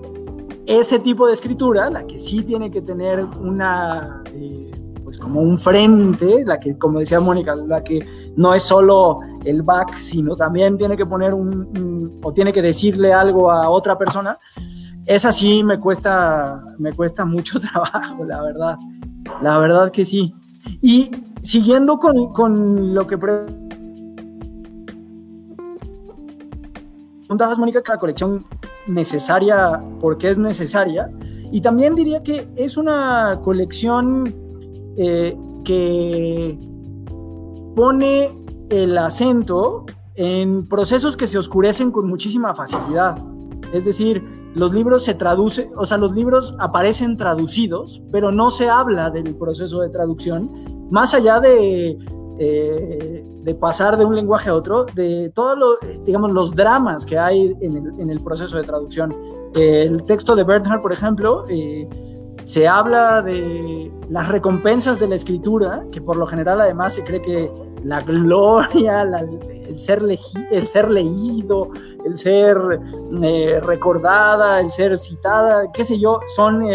ese tipo de escritura, la que sí tiene que tener una, eh, pues como un frente, la que, como decía Mónica, la que no es solo el back, sino también tiene que poner un, o tiene que decirle algo a otra persona, esa sí me cuesta, me cuesta mucho trabajo, la verdad. La verdad que sí. Y siguiendo con, con lo que preguntabas, Mónica, que la colección necesaria porque es necesaria. Y también diría que es una colección eh, que pone el acento en procesos que se oscurecen con muchísima facilidad. Es decir, los libros se traducen, o sea, los libros aparecen traducidos, pero no se habla del proceso de traducción, más allá de eh, de pasar de un lenguaje a otro, de todos los, digamos, los dramas que hay en el, proceso de traducción. El texto de Bernhard, por ejemplo, eh, se habla de las recompensas de la escritura, que por lo general además se cree que la gloria, el, ser leído, el ser eh, recordada, el ser citada, qué sé yo, son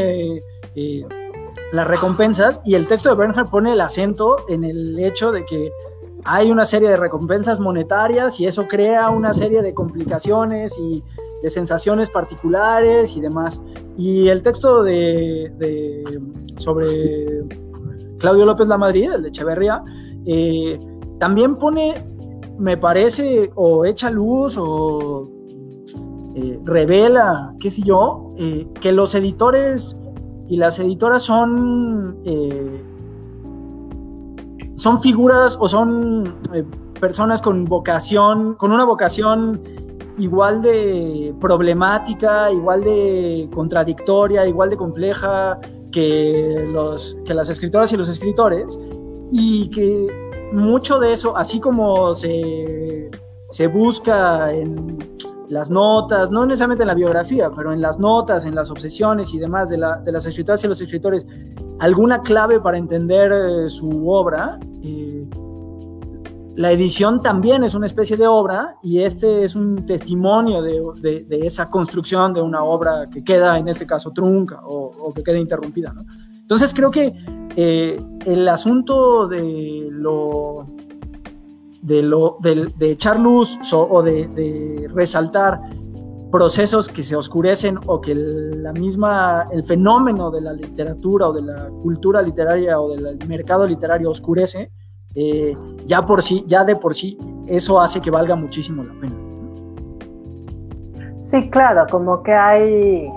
las recompensas y el texto de Bernhard pone el acento en el hecho de que hay una serie de recompensas monetarias y eso crea una serie de complicaciones y de sensaciones particulares y demás. Y el texto de, sobre Claudio López La Madrid, el de Echeverría, eh, también pone, me parece, o echa luz o eh, revela, qué sé yo, eh, que los editores y las editoras son, eh, son figuras o son eh, personas con vocación, con una vocación igual de problemática, igual de contradictoria, igual de compleja que, los, que las escritoras y los escritores, y que mucho de eso, así como se, se busca en las notas, no necesariamente en la biografía, pero en las notas, en las obsesiones y demás de, las escritoras y los escritores, alguna clave para entender eh, su obra, eh, la edición también es una especie de obra y este es un testimonio de, esa construcción de una obra que queda, en este caso, trunca o, que queda interrumpida. Entonces creo que eh, el asunto de lo de, lo, de, echar luz o de, resaltar procesos que se oscurecen o que la misma, el fenómeno de la literatura o de la cultura literaria o del mercado literario oscurece, eh, ya por sí, ya de por sí, eso hace que valga muchísimo la pena. Sí, claro, como que hay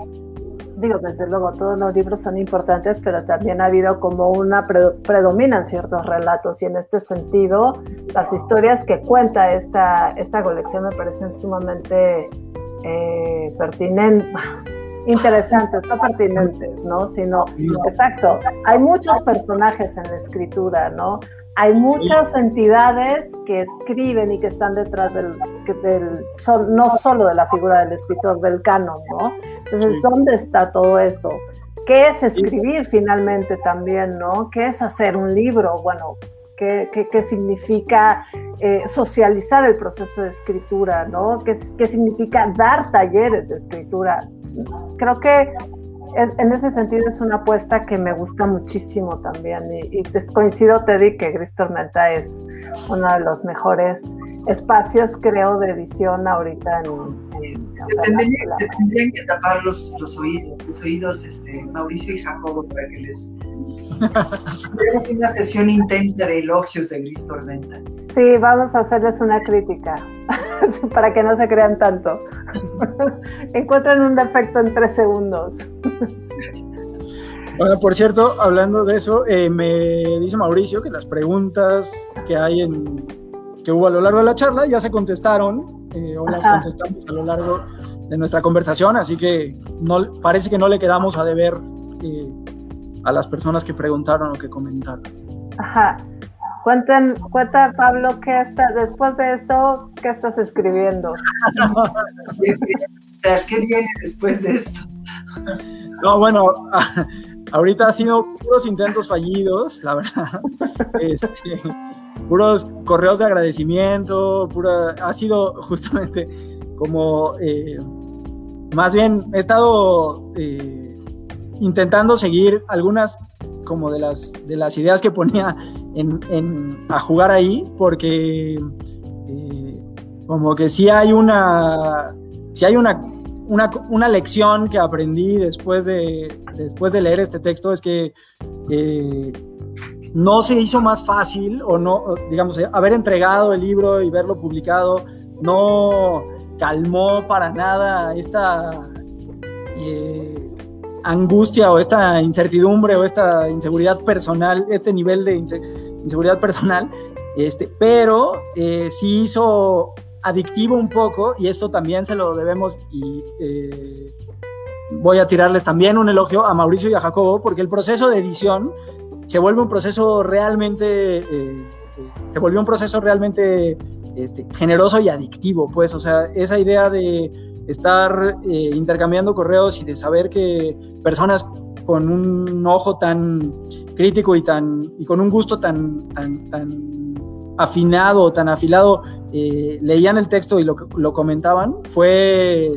digo, desde luego todos los libros son importantes, pero también ha habido como una, predominan ciertos relatos y en este sentido las historias que cuenta esta, esta colección me parecen sumamente eh, pertinentes, interesantes, no pertinentes, ¿no? Sino, exacto, hay muchos personajes en la escritura, ¿no? hay muchas entidades que escriben y que están detrás del, del son, no solo de la figura del escritor, del canon, ¿no? Entonces, ¿dónde está todo eso? ¿Qué es escribir finalmente también, ¿no? ¿Qué es hacer un libro? Bueno, ¿qué, qué, significa eh, socializar el proceso de escritura, ¿no? ¿Qué, ¿Qué significa dar talleres de escritura? Creo que en ese sentido es una apuesta que me gusta muchísimo también y, coincido, Teddy, que Gris Tormenta es uno de los mejores espacios, creo, de edición ahorita en... se, tendrían, que tapar los, los oídos, los oídos este, Mauricio y Jacobo para que les... Tenemos una sesión intensa de elogios de Gris Tormenta. Sí, vamos a hacerles una crítica para que no se crean tanto. Encuentran un defecto en tres segundos. Bueno, por cierto, hablando de eso, eh, me dice Mauricio que las preguntas que hay en que hubo a lo largo de la charla ya se contestaron eh, o las contestamos a lo largo de nuestra conversación, así que no, parece que no le quedamos a deber eh, a las personas que preguntaron o que comentaron. Ajá. Cuenten, cuenta Pablo, ¿qué está, después de esto, qué estás escribiendo? ¿Qué viene después de esto? No, bueno, ahorita ha sido puros intentos fallidos, la verdad. Este, puros correos de agradecimiento, pura, ha sido justamente como, eh, más bien he estado eh, intentando seguir algunas como de las, de las ideas que ponía a jugar ahí, porque eh, como que sí hay una, sí hay una, una, lección que aprendí después de, después de leer este texto, es que eh, no se hizo más fácil, o no, digamos, haber entregado el libro y verlo publicado, no calmó para nada esta... Eh, angustia o esta incertidumbre o esta inseguridad personal, este nivel de inseguridad personal, este, pero eh, sí hizo adictivo un poco y esto también se lo debemos y eh, voy a tirarles también un elogio a Mauricio y a Jacobo porque el proceso de edición se vuelve un proceso realmente, eh, se volvió un proceso realmente este, generoso y adictivo, pues, o sea, esa idea de estar eh, intercambiando correos y de saber que personas con un ojo tan crítico y tan y con un gusto tan tan, tan afinado, tan afilado, eh, leían el texto y lo, lo, comentaban, fue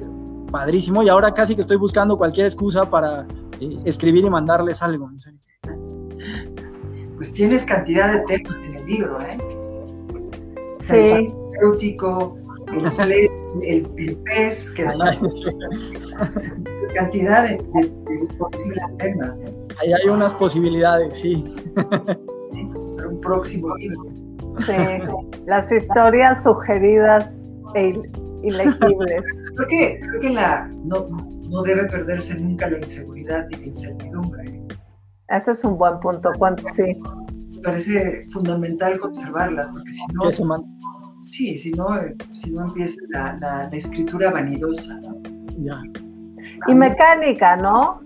padrísimo y ahora casi que estoy buscando cualquier excusa para eh, escribir y mandarles algo. Pues tienes cantidad de temas en el libro, ¿eh? Sí. El el, pez, que cantidad de, posibles temas. Ahí hay unas posibilidades, sí. sí para un próximo libro. Sí, las historias sugeridas e ilegibles. creo que, creo que la, no, no debe perderse nunca la inseguridad y la incertidumbre. Ese es un buen punto, ¿cuánto sí? Me parece fundamental conservarlas, porque si no sí, si no, si no empieza la, la, escritura vanidosa, ¿no? Ya. Y mecánica, ¿no?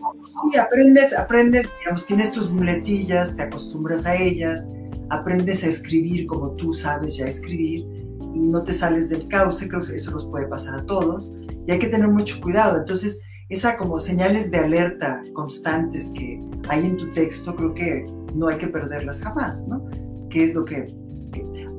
Sí, aprendes, aprendes, digamos, tienes tus muletillas, te acostumbras a ellas, aprendes a escribir como tú sabes ya escribir y no te sales del cauce, creo que eso nos puede pasar a todos y hay que tener mucho cuidado. Entonces, esa como señales de alerta constantes que hay en tu texto, creo que no hay que perderlas jamás, ¿no? ¿Qué es lo que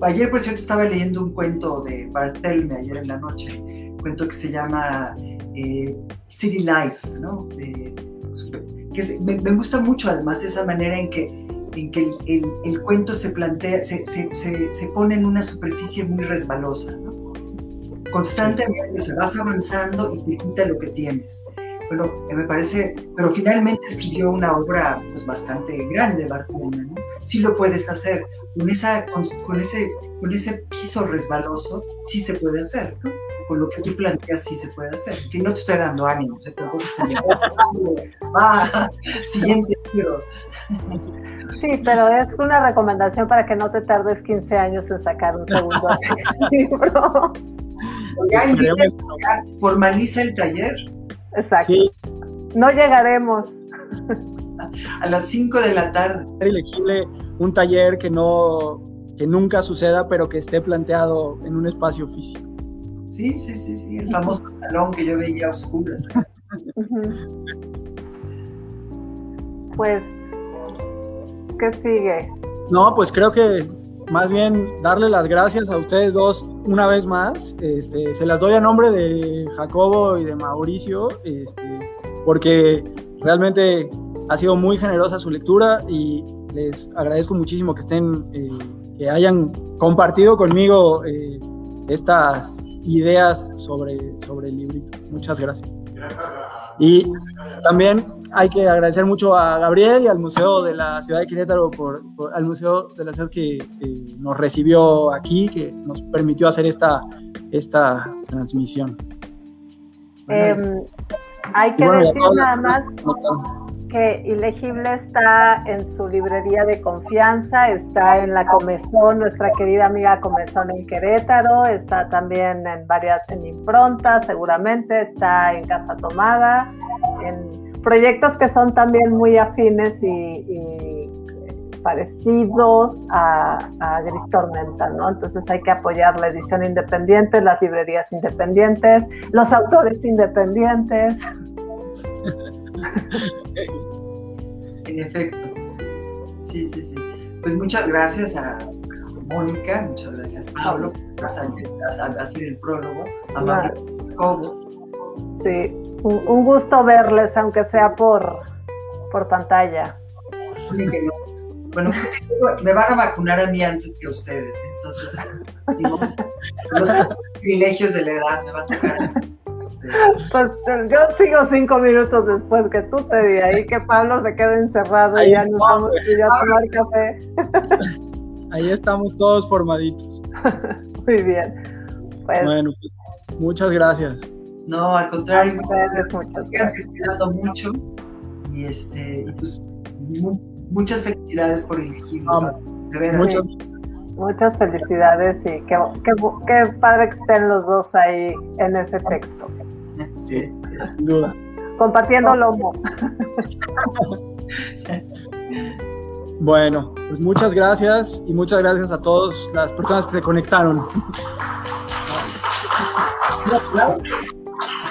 ayer, por cierto, estaba leyendo un cuento de Bartelme ayer en la noche, un cuento que se llama eh, City Life, ¿no? que me, me, gusta mucho además esa manera en que, en que el, el, cuento se plantea, se, se, se, pone en una superficie muy resbalosa, ¿no? Constantemente, o sea, vas avanzando y te quita lo que tienes. Bueno, me parece, pero finalmente escribió una obra pues, bastante grande, Bartolomé, ¿no? Sí lo puedes hacer. Con, esa, con, ese, con ese piso resbaloso, sí se puede hacer, ¿no? Con lo que tú planteas, sí se puede hacer. Que no te estoy dando ánimo, ¿eh? tampoco ah, siguiente libro. Sí, pero es una recomendación para que no te tardes 15 años en sacar un segundo libro. Ya, ya formaliza el taller. Exacto. No llegaremos. A las 5 de la tarde. Elegible un taller que no que nunca suceda, pero que esté planteado en un espacio físico. Sí, sí, sí, sí, el famoso salón que yo veía a oscuras. pues, ¿qué sigue? No, pues creo que más bien darle las gracias a ustedes dos una vez más. Este, se las doy a nombre de Jacobo y de Mauricio, este, porque realmente ha sido muy generosa su lectura y les agradezco muchísimo que estén, eh, que hayan compartido conmigo eh, estas ideas sobre, sobre el librito. Muchas gracias. Y también hay que agradecer mucho a Gabriel y al Museo de la Ciudad de Querétaro, por, al Museo de la Ciudad que nos recibió aquí, que nos permitió hacer esta, esta transmisión. Em, hay que decir nada más que Ilegible está en su librería de confianza, está en la Comezón, nuestra querida amiga Comezón en Querétaro, está también en varias en impronta, seguramente está en Casa Tomada, en proyectos que son también muy afines y, parecidos a, Gris Tormenta, ¿no? Entonces hay que apoyar la edición independiente, las librerías independientes, los autores independientes. en efecto. Sí, sí, sí. Pues muchas gracias a Mónica, muchas gracias Pablo por hacer el prólogo, a Mario Sí, un, gusto verles, aunque sea por, por pantalla. Bueno, me van a vacunar a mí antes que a ustedes, entonces los privilegios de la edad me van a tocar. Pues yo sigo cinco minutos después que tú te di ahí que Pablo se quede encerrado y ya nos vamos a tomar café. Ahí estamos todos formaditos. Muy bien. Pues, bueno, muchas gracias. No, al contrario, sigan cuidando mucho y este, pues, muchas felicidades por elegir. muchas, muchas felicidades y qué, qué, padre que estén los dos ahí en ese texto. Sí, sin duda. Compartiendo lomo. Bueno, pues muchas gracias y muchas gracias a todas las personas que se conectaron.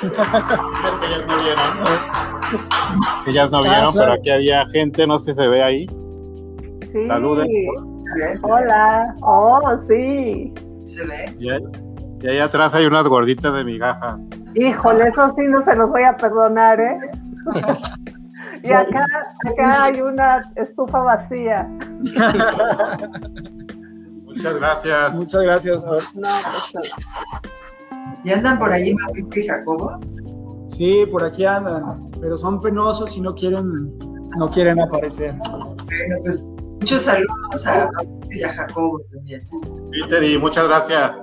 Ellas no vieron. Ellas no vieron, pero aquí había gente, no sé si se ve ahí. Sí. Saluden. Hola. Oh, sí. ¿Se ve? Y ahí, atrás hay unas gorditas de migaja. Híjole, eso sí no se los voy a perdonar, ¿eh? y acá, acá hay una estufa vacía. Muchas gracias. Muchas gracias. No, pues, ¿Y andan por ahí Mauricio y Jacobo? Sí, por aquí andan, pero son penosos y no quieren, no quieren aparecer. Bueno, pues muchos saludos a Mauricio y a Jacobo también. Sí, Teddy, muchas gracias.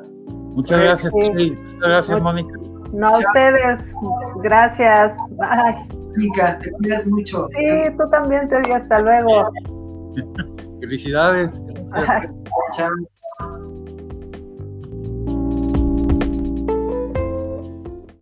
Muchas gracias, sí. Muchas gracias, Mónica. No, a ustedes. Gracias. Bye. Mónica, te cuidas mucho. Sí, tú también, Teddy. Hasta luego. Felicidades. Chao.